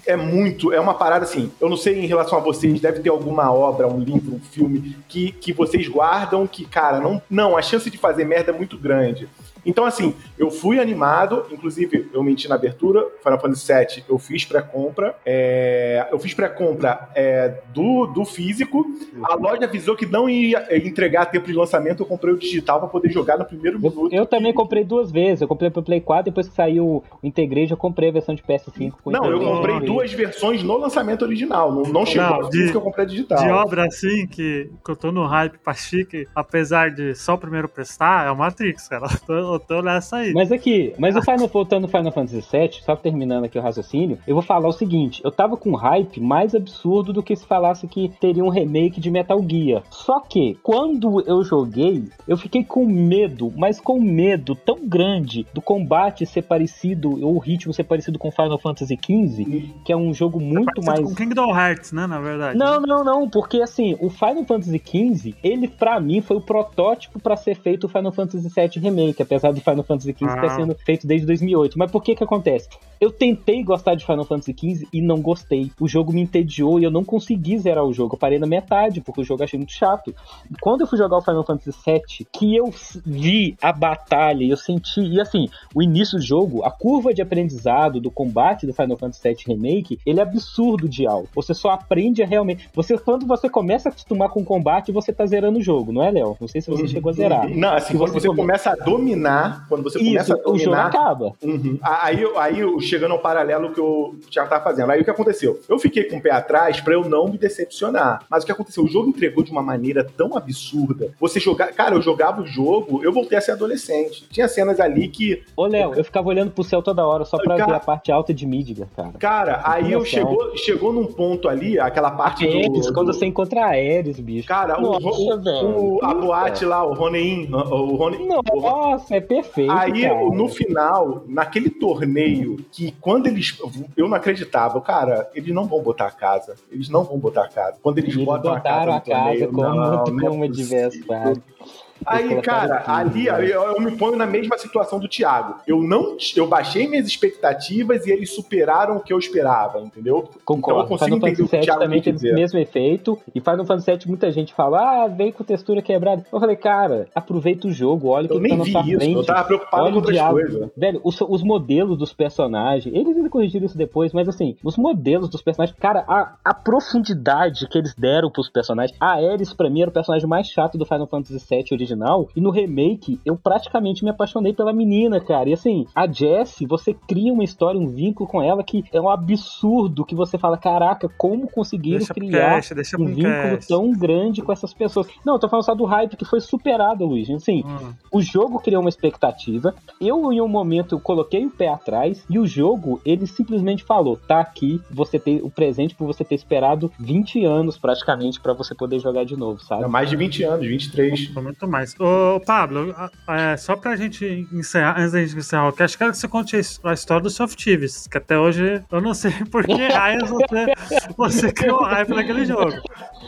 é muito, é uma parada assim. Eu não sei em relação a vocês, deve ter alguma obra, um livro, um filme que, que vocês guardam que, cara, não, não, a chance de fazer merda é muito grande. Então, assim, eu fui animado, inclusive eu menti na abertura, Final Fantasy VII eu fiz pré-compra, é, eu fiz pré-compra é, do, do físico, a loja avisou que não ia entregar tempo de lançamento, eu comprei o digital para poder jogar no primeiro minuto. Eu, eu também comprei duas vezes, eu comprei pro Play 4, depois que saiu o Integrate, eu comprei a versão de PS5. Com não, eu comprei duas versões no lançamento original, não, não chegou não, de, que eu comprei digital. De obra assim, que, que eu tô no hype pra chique, apesar de só o primeiro prestar, é o Matrix, cara. Eu tô, nessa aí. Mas aqui, mas o Final, voltando no Final Fantasy VII, só terminando aqui o raciocínio, eu vou falar o seguinte: eu tava com um hype mais absurdo do que se falasse que teria um remake de Metal Gear. Só que, quando eu joguei, eu fiquei com medo, mas com medo tão grande do combate ser parecido, ou o ritmo ser parecido com Final Fantasy XV, que é um jogo muito mais. Com Kingdom Hearts, né, na verdade. Não, não, não, porque assim, o Final Fantasy XV, ele para mim foi o protótipo para ser feito o Final Fantasy VII Remake, apesar apesar do Final Fantasy XV ah. ter sendo feito desde 2008. Mas por que que acontece? Eu tentei gostar de Final Fantasy XV e não gostei. O jogo me entediou e eu não consegui zerar o jogo. Eu parei na metade, porque o jogo eu achei muito chato. Quando eu fui jogar o Final Fantasy VII, que eu vi a batalha, eu senti. E assim, o início do jogo, a curva de aprendizado do combate do Final Fantasy VII Remake, ele é absurdo de alto. Você só aprende a realmente. Você, quando você começa a acostumar com o combate, você tá zerando o jogo, não é, Léo? Não sei se você chegou a zerar. Não, assim, quando você, você começa a dominar dominar, quando você Isso, começa a o jogo dominar. acaba. Uhum. Aí, aí, chegando ao paralelo que o Thiago tá fazendo. Aí o que aconteceu? Eu fiquei com o pé atrás pra eu não me decepcionar. Mas o que aconteceu? O jogo entregou de uma maneira tão absurda. Você jogar. Cara, eu jogava o jogo, eu voltei a ser adolescente. Tinha cenas ali que. Ô, Léo, eu ficava olhando pro céu toda hora só pra Cara- ver a parte alta de Midgar, cara. Cara, aí eu chegou, chegou num ponto ali, aquela parte Aéreos, do. quando do- você encontra Aéreos, bicho. Cara, o, Nossa, o- velho. o- a boate lá, o Ronein. O Rone, o- Nossa, é perfeito. Aí, cara. no final, naquele torneio, que quando eles. Eu não acreditava, cara, eles não vão botar a casa. Eles não vão botar a casa. Quando eles, Eles botam a casa. botaram a casa torneio, como, não, não é como adversário. Aí, cara, tudo, ali né? eu, eu me ponho na mesma situação do Thiago. Eu não, eu baixei minhas expectativas e eles superaram o que eu esperava, entendeu? Concordo. Então eu consigo Final entender Fantasy o também dizer. o mesmo efeito. E Final Fantasy VII, muita gente fala, ah, veio com textura quebrada. Eu falei, cara, aproveita o jogo, olha o que Eu tá nem na vi sua isso, frente. eu tava preocupado Olha com outras diálogo. coisas. Velho, os, os modelos dos personagens, eles ainda corrigiram isso depois, mas assim, os modelos dos personagens, cara, a, a profundidade que eles deram pros personagens. A Ares, pra mim, era o personagem mais chato do Final Fantasy VII original. E no remake, eu praticamente me apaixonei pela menina, cara. E assim, a Jessie, você cria uma história, um vínculo com ela que é um absurdo que você fala, caraca, como conseguiram Deixa criar cast, deixa um vínculo cast. tão grande com essas pessoas. Não, eu tô falando só do hype que foi superado, Luiz. Assim, Hum. o jogo criou uma expectativa. Eu, em um momento, eu coloquei o pé atrás. E o jogo, ele simplesmente falou: tá aqui, você ter o presente por você ter esperado 20 anos praticamente pra você poder jogar de novo, sabe? É mais de 20 anos, 23. Foi muito mais. Ô, Pablo, é, só pra gente encerrar, antes da gente encerrar o cast, quero que você conte a his- a história do Soft Thieves, que até hoje eu não sei por que raios você, você criou hype naquele jogo.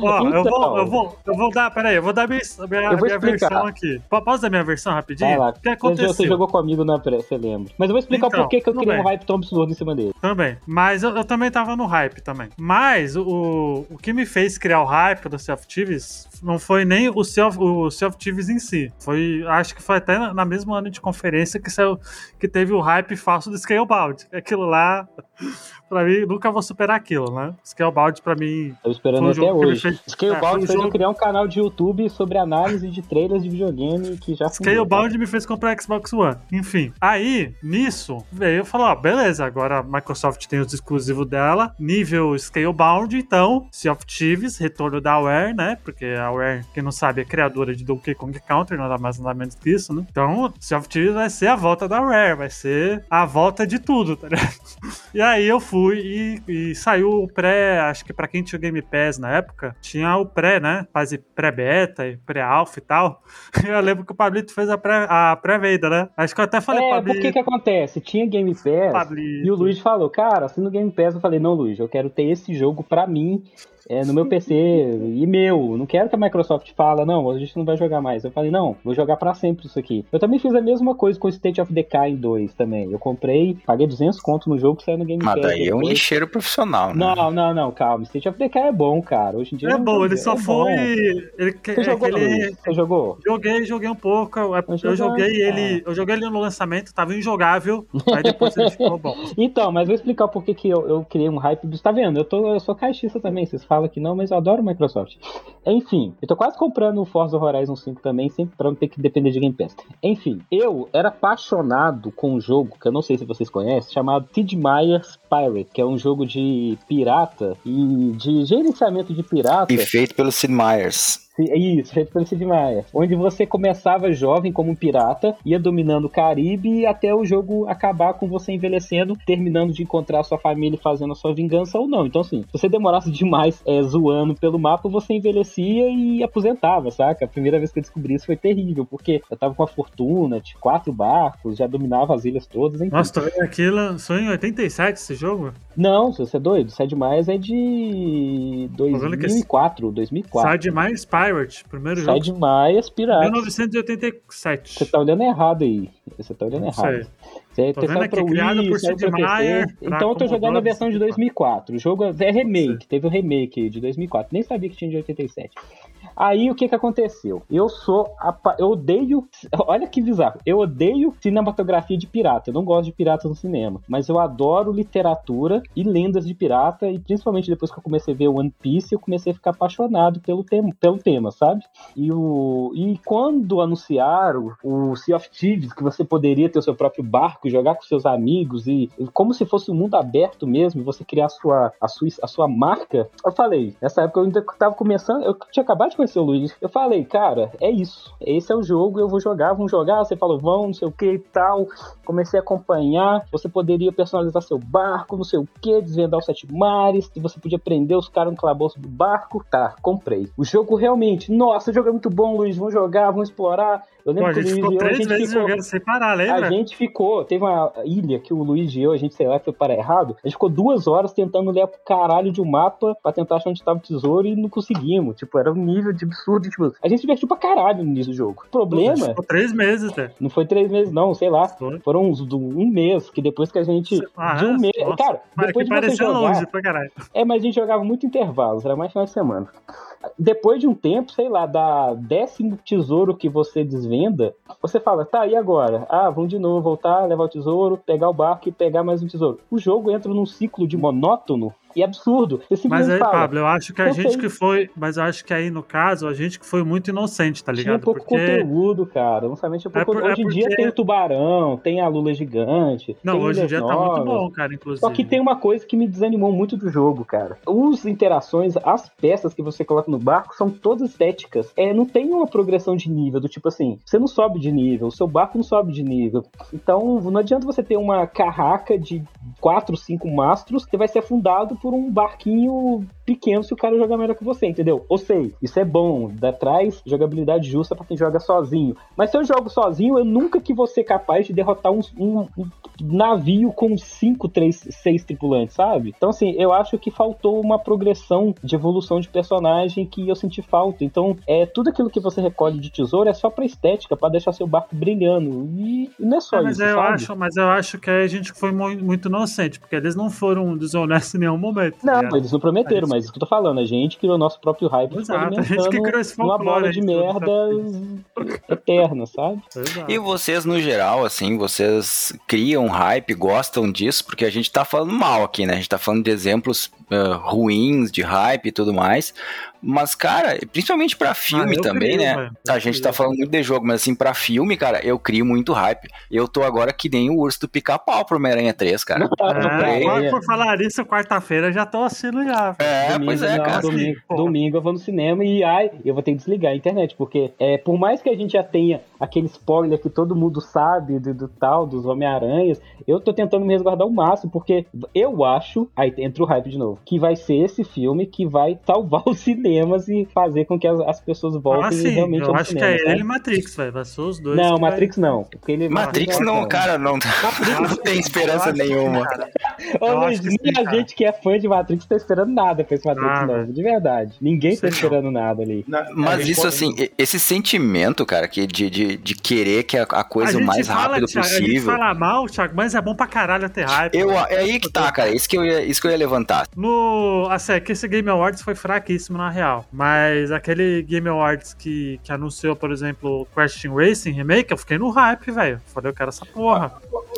Ó, eu, vou, eu, vou, eu vou dar, peraí, eu vou dar minha, minha, vou minha versão aqui. Po- Posso dar minha versão rapidinho? Vai lá. O que Você, aconteceu? você jogou comigo na pré, você lembra. Mas eu vou explicar Então, por que que eu criei um bem. hype tão absurdo em cima dele. Também. Mas eu, eu também tava no hype também. Mas o, o que me fez criar o hype do Sea of Thieves não foi nem o Sea of, o sea of Thieves em si. Foi, acho que foi até na, na mesma ano de conferência que, saiu, que teve o hype falso do Scalebound. Aquilo lá, pra mim, nunca vou superar aquilo, né? Scalebound pra mim. Tô esperando um até hoje. Fez- Scalebound foi um fez eu criar um canal de YouTube sobre análise de trailers de videogame que já Scalebound me fez comprar Xbox One. Enfim, aí, nisso, veio eu falei, ó, beleza, agora a Microsoft tem os exclusivos dela, nível Scalebound, então, Sea of Thieves, retorno da Aware, né? Porque a Aware, quem não sabe, é criadora de Donkey Kong Country, nada mais nada menos que isso, né? Então, Sea of Thieves vai ser a volta da Aware, vai ser a volta de tudo, tá ligado? E aí eu fui e, e saiu o pré, acho que pra quem tinha o Game Pass na época, tinha o pré, né? Fase pré-beta e pré-alpha e tal. Eu lembro que o Pablito fez a pré- a pré-venda, né? Acho que eu até falei, É, Pablito. porque que acontece? Tinha Game Pass Pablito. e o Luiz falou, cara, assina o Game Pass. Eu falei, não, Luiz, eu quero ter esse jogo pra mim, é, no meu PC e meu. Não quero que a Microsoft fala, não, a gente não vai jogar mais. Eu falei, não, vou jogar pra sempre isso aqui. Eu também fiz a mesma coisa com o State of Decay 2 também. Eu comprei, paguei 200 conto no jogo que saiu no Game Mas Pass. daí é um lixeiro profissional, né? Não, não, não, calma. State of Decay é bom, cara. Hoje em dia É bom, ele só é foi. bom. Ele, que- Você é jogou, que ele- Luiz? Você jogou? Joguei, joguei um pouco. Eu, eu joguei ele. Eu joguei ele no lançamento, tava injogável. Aí depois ele ficou bom. Então, mas vou explicar por que que eu, eu criei um hype dos. Tá vendo? Eu, tô, eu sou caixista também. Vocês falam que não, mas eu adoro Microsoft. Enfim, eu tô quase comprando o Forza Horizon 5 também, sempre pra não ter que depender de Game Pass. Enfim, eu era apaixonado com um jogo que eu não sei se vocês conhecem, chamado Sid Meier's Pirate, que é um jogo de pirata e de gerenciamento de pirata. E feito pelo Sid Meier's. É Isso, pelo Sid Meier. Onde você começava jovem como um pirata, ia dominando o Caribe até o jogo acabar com você envelhecendo, terminando de encontrar a sua família e fazendo a sua vingança ou não. Então, assim, se você demorasse demais é, zoando pelo mapa, você envelhecia e aposentava, saca? A primeira vez que eu descobri isso foi terrível, porque eu tava com uma fortuna, de quatro barcos, já dominava as ilhas todas, enfim. Nossa, tô vendo aqui, lançou em 87 esse jogo? Não, você é doido, Sid Meier é de vendo que esse- 2004, 2004. Sai de mais Pirate, primeiro jogo. Sid Meier's Piratas. 1987. Você tá olhando errado aí. Você tá olhando errado. sei. Você tem vendo aqui, pra criado Wii, por Sid. Meier, Então eu tô jogando a versão de 2004. O jogo é remake, teve o remake de 2004. Nem sabia que tinha de 87. Aí o que que aconteceu? Eu sou. apa- Eu odeio. Olha que bizarro. Eu odeio cinematografia de pirata. Eu não gosto de piratas no cinema. Mas eu adoro literatura e lendas de pirata. E principalmente depois que eu comecei a ver One Piece, eu comecei a ficar apaixonado pelo tema, pelo tema sabe? E, o, e quando anunciaram o Sea of Thieves, que você poderia ter o seu próprio barco, jogar com seus amigos, e, como se fosse um mundo aberto mesmo, você criar a sua, a sua, a sua marca, eu falei, nessa época eu ainda tava começando, eu tinha acabado de conhecer o Luiz, eu falei, cara, é isso, esse é o jogo, eu vou jogar, vamos jogar, você falou, vão, não sei o que e tal, comecei a acompanhar, você poderia personalizar seu barco, não sei o que, desvendar os sete mares, e você podia prender os caras no calabouço do barco, tá, comprei. O jogo realmente, nossa, o jogo é muito bom, Luiz, vamos jogar, vamos explorar. Eu Pô, lembro a que o gente Luiz ficou e eu, a três gente ficou... jogando sem parar, lembra? A gente ficou, teve uma ilha que o Luiz e eu, a gente, sei lá, foi para errado. A gente ficou duas horas tentando ler pro caralho de um mapa pra tentar achar onde tava o tesouro e não conseguimos. Tipo, era um nível de absurdo. Tipo, a gente se divertiu pra caralho no início do jogo. O problema, ficou três meses, né? não foi três meses, não, sei lá. Foi. Foram uns um mês, que depois que a gente. Ah, de um mês. nossa. Cara, depois que de você parecia jogar. longe pra caralho. É, mas a gente jogava muito intervalos, era mais final de semana. Depois de um tempo, sei lá, da décimo tesouro que você desvenda, você fala, tá, e agora? Ah, vamos de novo, voltar, levar o tesouro, pegar o barco e pegar mais um tesouro. O jogo entra num ciclo de monótono e absurdo. Você Mas aí, fala, Pablo, eu acho que a gente sei. que foi. Mas eu acho que aí, no caso, a gente que foi muito inocente, tá tinha ligado? pouco Porque. conteúdo, cara. Lançamento tinha pouco É por- é Hoje em dia porque- tem o Tubarão, tem a Lula Gigante. Não, tem hoje em dia tá muito bom, cara, inclusive. Só que tem uma coisa que me desanimou muito do jogo, cara. As interações, as peças que você coloca no barco são todas estéticas. É, não tem uma progressão de nível, do tipo assim, você não sobe de nível, o seu barco não sobe de nível. Então, não adianta você ter uma carraca de 4, 5 mastros que vai ser afundado por um barquinho pequeno se o cara jogar melhor que você, entendeu? Ou sei, isso é bom, dá traz jogabilidade justa pra quem joga sozinho. Mas se eu jogo sozinho, eu nunca que vou ser capaz de derrotar um, um- um navio com 5, 3, 6 tripulantes, sabe? Então, assim, eu acho que faltou uma progressão de evolução de personagem que eu senti falta. Então, é tudo aquilo que você recolhe de tesouro é só pra estética, pra deixar seu barco brilhando. E não é só É, mas, isso, eu sabe? acho, mas eu acho que a gente foi mu- muito inocente, porque eles não foram desonestos em nenhum momento. tá Não, mas eles não prometeram, Mas- mas isso que eu tô falando. A gente criou nosso próprio hype e Exato, a gente que criou esse uma folclore bola aí de tudo, merda eterna, sabe? Exato. E vocês, no geral, assim, vocês criam hype, gostam disso, porque a gente tá falando mal aqui, né? A gente tá falando de exemplos ah, ruins de hype e tudo mais. Mas, cara, principalmente pra filme Ah, também, crio, né? velho. A Eu gente crio. tá falando muito de jogo, mas assim, pra filme, cara, eu crio muito hype. Eu tô agora que nem o urso do pica-pau pro Homem-Aranha 3, cara. É, É, por, por falar isso, quarta-feira já tô assistindo já. velho. É, domingo, pois é, não, cara. Domingo, Pô. domingo eu vou no cinema e ai, eu vou ter que desligar a internet, porque é, por mais que a gente já tenha aquele spoiler que todo mundo sabe do, do tal, dos Homem-Aranhas, eu tô tentando me resguardar o máximo, porque eu acho, aí entra o hype de novo, que vai ser esse filme que vai salvar os cinemas e fazer com que as, as pessoas voltem Ah, sim, realmente eu ao acho que cinema, é sabe? ele e Matrix, velho. Vai ser os dois. Não, que vai- Matrix não. Porque ele Matrix não, cara, não, não tem esperança que, nenhuma. cara, Ô, Luiz, que nem a cara. gente que é fã de Matrix tá esperando nada pra esse Matrix Ah, novo, de verdade. Ninguém tá Sei não. esperando nada ali. Na- Mas isso, resposta- assim, esse sentimento, cara, que de, de, de querer que a, a coisa a o mais fala, rápido Thiago, A gente possível. fala mal, Thiago, mas é bom pra caralho ter hype. Eu, é aí que tá, cara. Isso que eu ia, isso que eu ia levantar. No. Assim, é que esse Game Awards foi fraquíssimo na real. Mas aquele Game Awards que, que anunciou, por exemplo, Crash Team Racing Remake, eu fiquei no hype, velho. Falei, eu quero essa porra.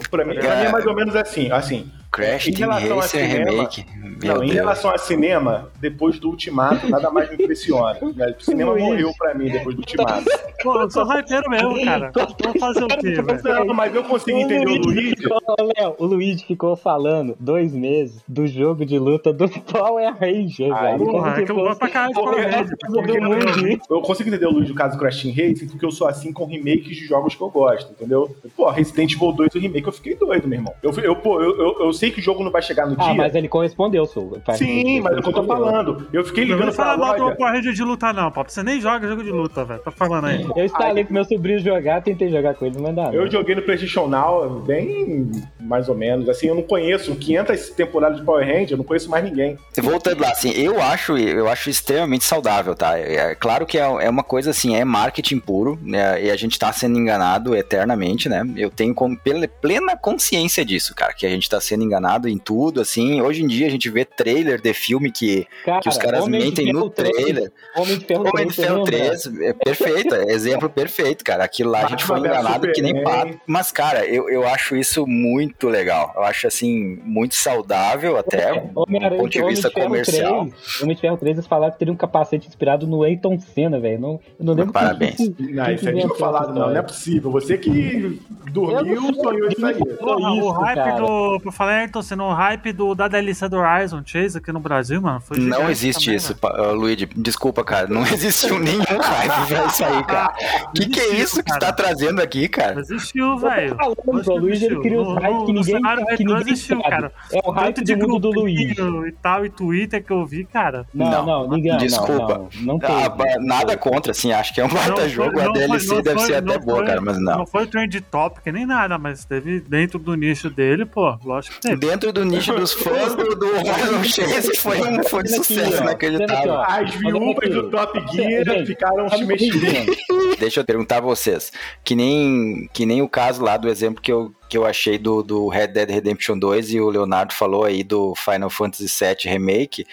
Pra mim, pra mim é mais ou menos assim. assim Crash Em Team relação a Racer cinema, Remake. Meu não, em Deus. relação a cinema, depois do Ultimato, nada mais me impressiona. né? O cinema Luiz. morreu pra mim depois do Ultimato. Pô, eu sou hypeiro mesmo, cara. Vou fazer o quê, velho? Mas eu consigo entender o Luigi. ficou, Léo, o Luigi ficou falando dois meses do jogo de luta do Power Ranger, Ai, velho. Porra, é que eu pra caralho de Power Ranger. eu consigo entender o Luigi no caso do Crash Team Racing, porque eu sou assim com remakes de jogos que eu gosto, entendeu? Pô, Resident Evil 2, o remake, eu fiquei doido, meu irmão. Eu, eu, pô, eu, eu, eu sei que o jogo não vai chegar no Ah, dia. mas ele correspondeu, Sou. Sim, mas é o que eu tô falando. Eu fiquei Não ligando vem pra falar mal do loja. Power Ranger de luta, não, Pop. Você nem joga jogo de luta, velho. Tá falando aí. Eu instalei pro meu sobrinho jogar, tentei jogar com ele, mas não dá. Eu não. joguei no PlayStation Now, bem mais ou menos. Assim, eu não conheço 500 temporadas de Power Ranger, eu não conheço mais ninguém. Voltando lá, assim, eu acho, eu acho extremamente saudável, tá? É, é claro que é, é uma coisa assim, é marketing puro, né? E a gente tá sendo enganado eternamente, né? Eu tenho com, plena consciência disso, cara, que a gente tá sendo enganado em tudo, assim. Hoje em dia a gente vê trailer de filme que, Cara, que os caras Homem mentem no Ferro 3, trailer. Homem de Ferro Homem de 3, você Ferro lembra? 3, é perfeito, é exemplo perfeito, cara. Aquilo lá a gente foi enganado que nem pato. Mas, cara, eu, eu acho isso muito legal. Eu acho, assim, muito saudável até, do Homem-Aranha, ponto de Homem vista de Ferro comercial. 3, Homem de Ferro 3, eles falaram que teria um capacete inspirado no Ayrton Senna, velho. Não, eu não lembro Parabéns. que- Não, isso aí não foi falado, não. Não é possível. Você que dormiu, sonhou isso aí. O hype cara. do. Pra falar, Ayrton, sendo o hype do, da DLC do Horizon Chase aqui no Brasil, mano. Foi Não existe também, isso, mano. uh, Luigi. Desculpa, cara. Não existiu nenhum hype pra isso aí, cara. Que que é Existiu, isso que você tá trazendo aqui, cara? Existiu, Eu velho. falando, o Luigi ele cria os No- hype no- que ninguém, cenário que ninguém existiu, sabe. cara. É o hype Tanto de do mundo do Luigi. e tal, e Twitter que eu vi, cara. Não, Não, não, ninguém. desculpa. Não, não, não. Ah, nada contra, assim. Acho que é um baita foi- jogo. A não foi- DLC não deve foi- ser até não boa, cara, mas não. Não foi trend topic nem nada, mas teve dentro do nicho dele, pô, lógico que. Dentro do nicho dos fãs do, do Horizon Chase foi um, foi um aqui, sucesso inacreditável. aqui, ó. As viúvas do Top Gear Gente, ficaram se me mexendo. Deixa eu perguntar a vocês. Que nem, que nem o caso lá do exemplo que eu, que eu achei do, do Red Dead Redemption 2 e o Leonardo falou aí do Final Fantasy VII Remake.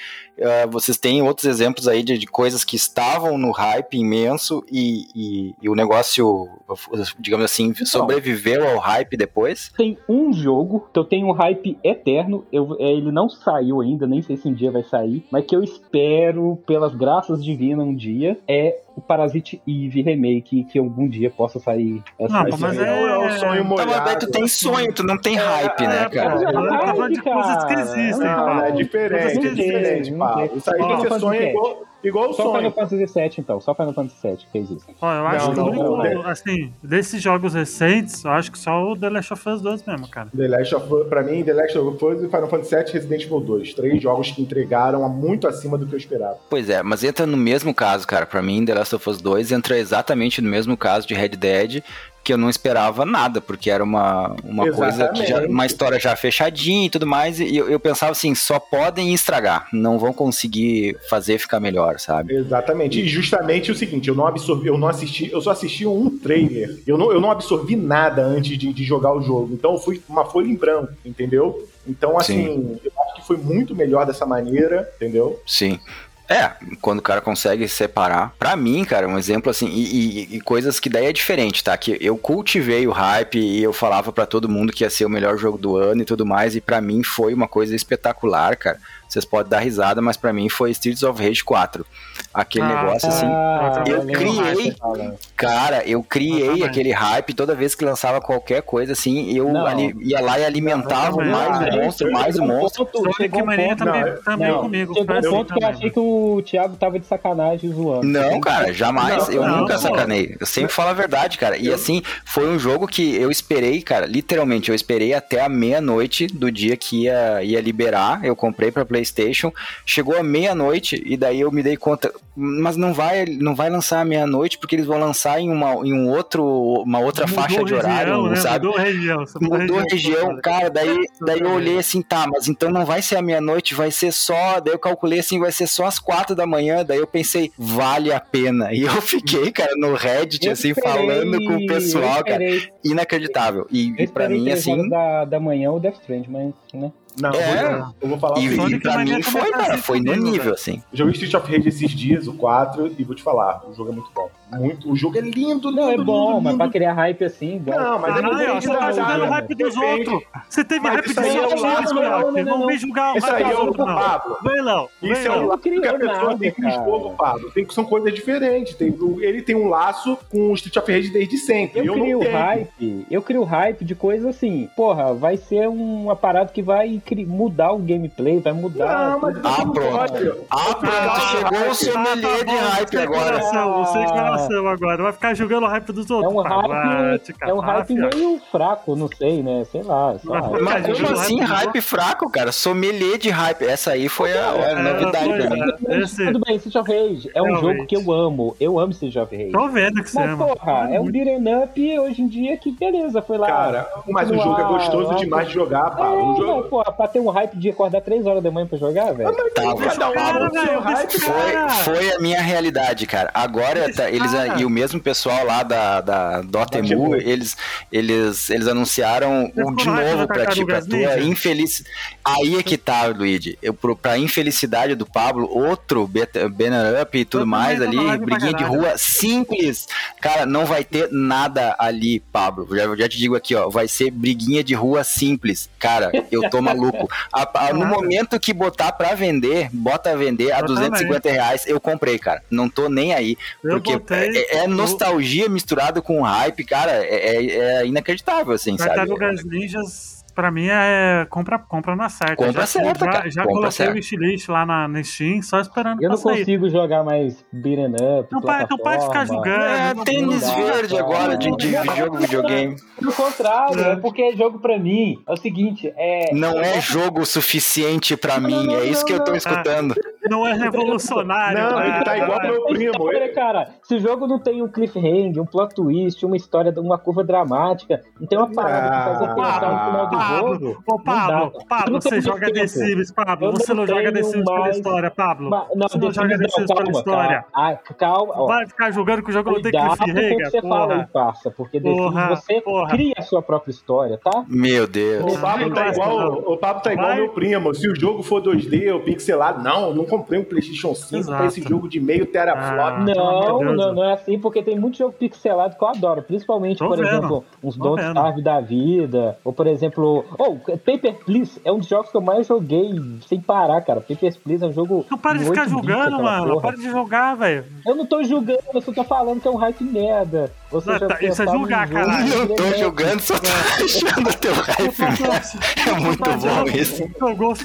Ah, vocês têm outros exemplos aí de, de coisas que estavam no hype imenso e, e- e o negócio, digamos assim, sobreviveu ao hype depois? Tem um jogo que eu tenho um hype eterno. Eu, é, ele não saiu ainda, nem sei se um dia vai sair, mas que eu espero, pelas graças divinas, um dia. É o Parasite Eve Remake, que algum dia possa sair. Essa Não, Mas mas é- é um sonho Tá, mas daí molhado. tu tem sonho, tu não tem hype, né, É, cara? eu tô Hype, falando de coisas que existem, Não, Não, pá. é diferente, é diferente, pá. Isso aí você sonha igual, igual o Só Final sonho. Fantasy VII, então. Só Final Fantasy VII que fez isso. Ó, eu acho Não, que o único, assim, desses jogos recentes, eu acho que só o The Last of Us 2 mesmo, cara. The Last of Us, pra mim, The Last of Us e Final Fantasy VII e Resident Evil 2. Três jogos que entregaram muito acima do que eu esperava. Pois é, mas entra no mesmo caso, cara. Pra mim, The Last of Us 2 entra exatamente no mesmo caso de Red Dead, que eu não esperava nada, porque era uma, uma coisa que já, uma história já fechadinha e tudo mais, e eu, eu pensava assim, só podem estragar, não vão conseguir fazer ficar melhor, sabe? Exatamente. E justamente o seguinte, eu não absorvi, eu não assisti, eu só assisti um trailer. Eu não, eu não absorvi nada antes de, de jogar o jogo. Então eu fui uma folha em branco, entendeu? Então, assim, eu acho que foi muito melhor dessa maneira, entendeu? Sim. É, quando o cara consegue separar. Pra mim, cara, um exemplo assim, e, e- e coisas que daí é diferente, tá? Que eu cultivei o hype e eu falava pra todo mundo que ia ser o melhor jogo do ano e tudo mais, e pra mim foi uma coisa espetacular, cara. Vocês podem dar risada, mas pra mim foi Streets of Rage 4. Aquele Ah, negócio assim. Ah, eu criei-. Cara, eu criei também. aquele hype toda vez que lançava qualquer coisa assim, eu Não. ali, ia lá e alimentava Eu mais o monstro, mais o monstro. Ponto- Sonic chegou um Mania ponto- também, Não, também Não, comigo. Chegou um assim ponto que eu achei que o Thiago tava de sacanagem zoando. Não, cara, jamais. Não, eu não, nunca sacanei. Eu sempre falo a verdade, cara. E assim, foi um jogo que eu esperei, cara, literalmente, eu esperei até a meia-noite do dia que ia, ia liberar. Eu comprei pra PlayStation. Chegou a meia-noite e daí eu me dei conta, mas não vai, não vai lançar à meia-noite porque eles vão lançar em uma, em um outro, uma outra Mudou faixa de horário, região, né? sabe? Mudou região. mudou região, cara, daí, daí eu olhei assim, tá, mas então não vai ser a meia-noite, vai ser só, daí eu calculei assim, vai ser só às quatro da manhã, daí eu pensei, vale a pena, e eu fiquei, cara, no Reddit, assim, esperei- falando com o pessoal, cara, inacreditável, e, e pra esperei mim, assim, da, da manhã o Death Strand, mas, né? Não, É. eu, vou, eu vou falar e, seguinte. e pra mim também foi, cara, assim foi no comigo, nível, assim. Joguei Street of Rage esses dias, o 4, e vou te falar, o jogo é muito bom. Muito, o jogo é lindo, Não, é bom, lindo, mas pra lindo. criar hype assim, igual. Não, mas é Caralho, muito ó, você tá jogando o né? hype dos outros. Você teve Mas hype isso dos aí é outros, não, não, Não, vem julgar o Isso hype aí é dos o outros, não. Pablo. Vem, Léo. Isso é o que a pessoa tem com o cara. jogo, Pablo. Tem, são coisas diferentes. Ele tem um laço com o Street of Rage desde sempre. Eu Eu, crio hype, eu crio hype de coisas assim, porra, vai ser uma parada que vai mudar o gameplay, vai mudar. Não, mas. Ah, pronto. Ah, pronto, chegou o sommelier de hype agora. sem Ah. coração agora. Vai ficar jogando o hype dos É outros. um pá. hype, é um hype meio fraco, não sei, né? Sei lá. Só Mas- como jogando assim, hype fraco, cara? Sommelier de hype. Essa aí foi a, a É, novidade mim. é. Tudo bem, Street of Rage é um jogo que eu amo. Eu amo Street of Rage. Tô vendo que você ama. porra, é um beat'em up hoje em dia que beleza, foi lá. Cara, mas o jogo é gostoso demais de jogar, É, Pablo. O jogo... pra ter um hype de acordar 3 horas da manhã pra jogar, velho. Cada um Cara, seu hype, Foi, foi a minha realidade, cara. Agora tá- eles cara- e o mesmo pessoal lá da, da Dotemu, Dotemu. eles, eles, eles anunciaram o de novo pra ti, pra tua infeliz. Aí é que tá, Luigi. Eu, pro, pra infelicidade do Pablo, outro banner up e tudo mais ali, briguinha de rua simples. Cara, não vai ter nada ali, Pablo. Já, já te digo aqui, ó, vai ser briguinha de rua simples. Cara, eu tô maluco. A- a- no momento que botar pra vender, bota a vender a Eu 250 reais, eu comprei, cara. Não tô nem aí. Eu Porque botei é, é nostalgia misturado com hype, cara. É, é- é inacreditável, assim, sabe? Tartarugas Ninjas, pra mim, é compra, compra na certa. Compra já, certa, já, cara. Já Compra coloquei certa. o wishlist lá na, na Steam, só esperando Eu não sair. consigo jogar mais beaten up. Não para- não para de ficar julgando. É, tênis verde cara. agora de, de jogo videogame. Pelo contrário, É. é porque jogo pra mim é o seguinte, é... Não é jogo suficiente pra Não, mim, não, é isso que eu tô escutando. Não é revolucionário. Não, cara. ele tá igual meu primo. História, cara, se o jogo não tem um cliffhanger, um plot twist, uma história, uma curva dramática, não tem uma parada que fazer pensar no final do Pablo, jogo. Ô, dá, Pablo. Pablo, Eu você joga. The Sims, Pablo. Eu Você não joga The Sims pela história, Pablo. Mas- não, Você não joga eu The Sims pela história. calma, ah, calma, ó. Vai ficar jogando que o jogo não tem Cuidado com o que cliffhanger, você fala aí, porra. parça, porque The Sims você porra. cria a sua própria história, tá? Meu Deus. O Pablo tá igual, o Pablo tá igual meu primo. Se o jogo for 2D ou pixelado, não, eu não comprei um PlayStation 5 pra esse jogo de meio teraflop. Ah, Não, de Deus. não, não é assim, porque tem muito jogo pixelado que eu adoro, principalmente, Tô por vendo, exemplo, uns Don't. Starve da vida, ou por exemplo, oh, Paper Please é um dos jogos que eu mais joguei sem parar, cara. Paper Please é um jogo Não para de muito ficar julgando, mano. porra. Para de jogar, velho. Eu não tô julgando, eu só tô falando que é um hype merda. Você Não, já tá- isso é julgar, caralho. que Não tô jogando, só tô achando teu hype. né? É muito bom isso.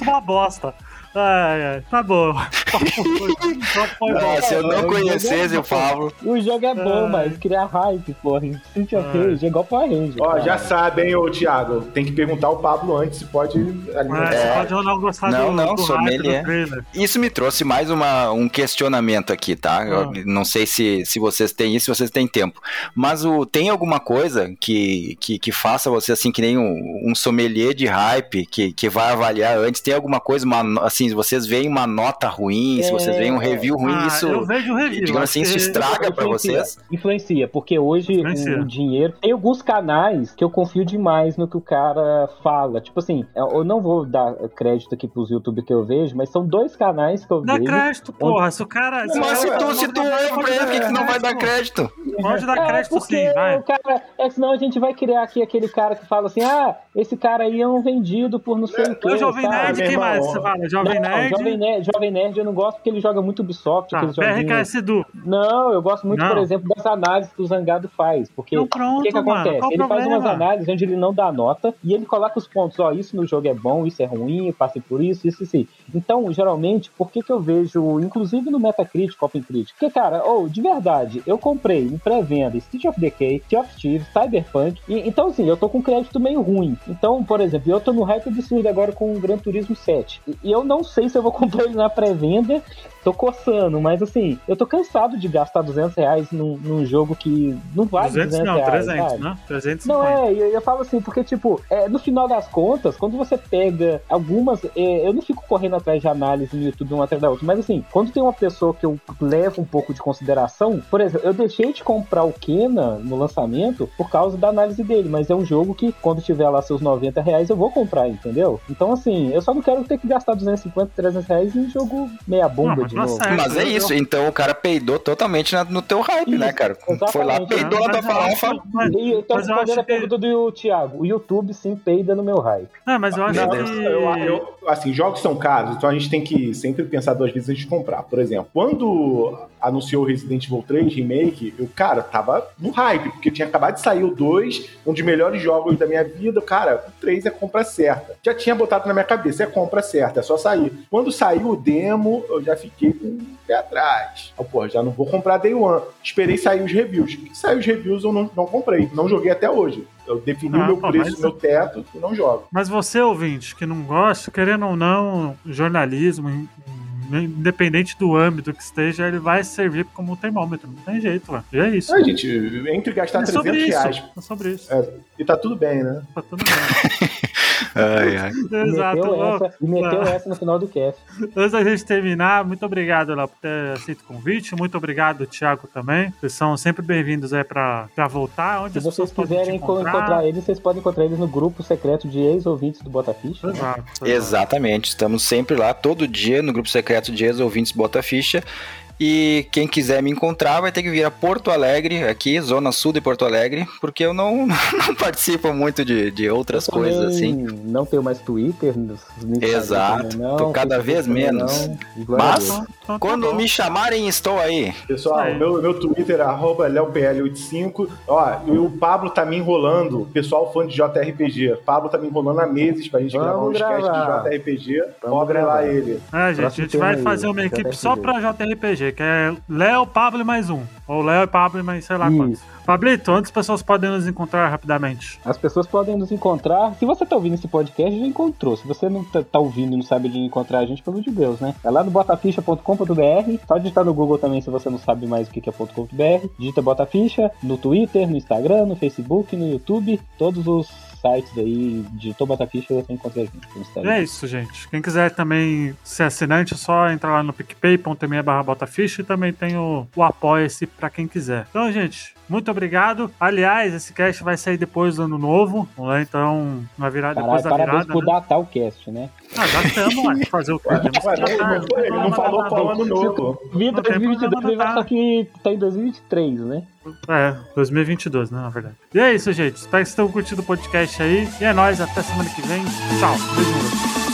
É uma bosta. Ai, ai, tá bom. Ah, se eu É, não o conhecesse é o Pablo. O jogo é bom, Ah. mas criar hype, porra. Of Ah. Rage é igual Power Ranger. Ó, cara. já sabe, hein, ô Thiago. Tem que perguntar ao Pablo antes se pode. Mas você pode ou não gostar Não, do, não, do sommelier. do trailer. Isso me trouxe mais uma, um questionamento aqui, tá? Eu Ah. não sei se, se vocês têm isso, se vocês têm tempo. Mas o, tem alguma coisa que, que, que faça você, assim, que nem um, um sommelier de hype, que, que vai avaliar antes? Tem alguma coisa, uma, assim, se vocês veem uma nota ruim, se vocês veem um review ruim, Ah, isso, eu vejo review. digamos assim, isso estraga pra Influencia, vocês? Influencia, porque hoje Influencia. o, dinheiro. Tem alguns canais que eu confio demais no que o cara fala. Tipo assim, eu não vou dar crédito aqui pros YouTube que eu vejo, mas são dois canais que eu Dá vejo. crédito, porra. Se o cara. se Mas se tu, se tu ouve pra ele, por que não vai dar crédito? Pode dar É, crédito sim, vai. o cara. É, senão a gente vai criar aqui aquele cara que fala assim: ah, esse cara aí é um vendido por não sei o que. O Jovem Nerd, quem mais você fala? Jovem não, Nerd. Jovem Nerd. Jovem Nerd eu não gosto porque ele joga muito Ubisoft, Tá. PRKS Edu. Não, eu gosto muito, Não. por exemplo, das análises que o Zangado faz. Porque o que, que mano. acontece? Ele faz umas análises onde ele não dá nota e ele coloca os pontos. Ó, isso no jogo é bom, isso é ruim, eu passei por isso, isso, isso. Então, geralmente, por que, que eu vejo, inclusive no Metacritic, OpenCritic? Porque, cara, ou de verdade, eu comprei em pré-venda Street of Decay, Sea of Thieves, Cyberpunk. E, então, assim, eu tô com crédito meio ruim. Então, por exemplo, eu tô no hype absurdo agora com o Gran Turismo 7. E, e eu não sei se eu vou comprar ele na pré-venda oldu. Tô coçando, mas assim, eu tô cansado de gastar 200 reais num, num jogo que não vale 200, 200 não, reais, 300, sabe? né? 350. Não é, eu, eu falo assim, porque, tipo, é, no final das contas, quando você pega algumas. é, eu não fico correndo atrás de análise no YouTube uma atrás da outra, mas assim, quando tem uma pessoa que eu levo um pouco de consideração, por exemplo, eu deixei de comprar o Kena no lançamento por causa da análise dele, mas é um jogo que, quando tiver lá seus 90 reais, eu vou comprar, entendeu? Então, assim, eu só não quero ter que gastar 250, 300 reais em jogo meia bomba Não, de tá novo. certo. Mas é isso, então o cara peidou totalmente na- no teu hype, Isso, né, cara? Foi lá, peidou na tua acho- farofa. eu tô Mas respondendo acho a que- pergunta do Thiago. O YouTube sim peida no meu hype. Não, mas eu acho Não, que. eu, eu- assim, jogos são caros, então a gente tem que sempre pensar duas vezes antes de comprar. Por exemplo, quando anunciou Resident Evil 3 Remake, eu, cara, tava no hype, porque tinha acabado de sair o 2, um dos melhores jogos da minha vida. Cara, o 3 é compra certa. Já tinha botado na minha cabeça, é compra certa, é só sair. Quando saiu o demo, eu já fiquei com o pé atrás. Eu, pô, já não vou comprar Day One. Esperei sair os reviews. Saiu os reviews, eu não, não comprei. Não joguei até hoje. Eu defini Ah, o meu pô, preço, mas- meu teto, e não jogo. Mas você, ouvinte, que não gosta, querendo ou não, jornalismo, independente do âmbito que esteja, ele vai servir como termômetro. Não tem jeito, mano. E é isso. É, gente, entre gastar é 300 reais. É sobre isso. É, e tá tudo bem, né? Tá tudo bem. ai, ai. Exato. Meteu essa, e meteu ah. essa no final do cast. Antes da gente terminar, muito obrigado lá por ter aceito o convite. Muito obrigado, Thiago, também. Vocês são sempre bem-vindos aí pra, pra voltar. Onde Se vocês quiserem encontrar. encontrar eles, vocês podem encontrar eles no grupo secreto de ex-ouvintes do Botaficha. Exato, né? Exatamente. Estamos sempre lá, todo dia, no grupo secreto de ex-ouvintes Botaficha. E quem quiser me encontrar vai ter que vir a Porto Alegre, aqui, zona sul de Porto Alegre, porque eu não, não participo muito de, de outras coisas assim. Não tenho mais Twitter. Exato, não, cada vez menos. Não. Mas, então, tá quando me chamarem, estou aí. Pessoal, é. meu, meu Twitter é LeoPL85. Ó, e o Pablo tá me enrolando, pessoal fã de JRPG. Pablo tá me enrolando há meses pra gente Vamos gravar um sketch de JRPG. Pode lá ele. É, gente, a gente vai fazer uma equipe só pra JRPG que é Léo, Pablo e mais um. Ou Léo e Pablo e mais sei lá Isso. quantos. Pablito, onde as pessoas podem nos encontrar rapidamente? As pessoas podem nos encontrar. Se você tá ouvindo esse podcast, já encontrou. Se você não tá, tá ouvindo e não sabe onde encontrar a gente, pelo de Deus, né? É lá no botaficha.com.br. Só digitar no Google também se você não sabe mais o que é .com.br. Digita Botaficha no Twitter, no Instagram, no Facebook, no YouTube. Todos os sites aí, de Tobata Ficha, você encontra a gente. É isso, gente. Quem quiser também ser assinante, é só entrar lá no picpay.me barra Botaficha e também tem o, o Apoia-se pra quem quiser. Então, gente, muito obrigado. Aliás, esse cast vai sair depois do ano novo, né? Então vai virar depois da parabéns virada. por né? datar o cast, né? Ah, já estamos, Fazer o quê? ele não falou qual ano novo. Vi 2022, só que tá em 2023, né? É, 2022, né, na verdade. E é isso, gente. Espero que vocês tenham curtido o podcast aí. E é nóis, até semana que vem. Tchau. Beijo.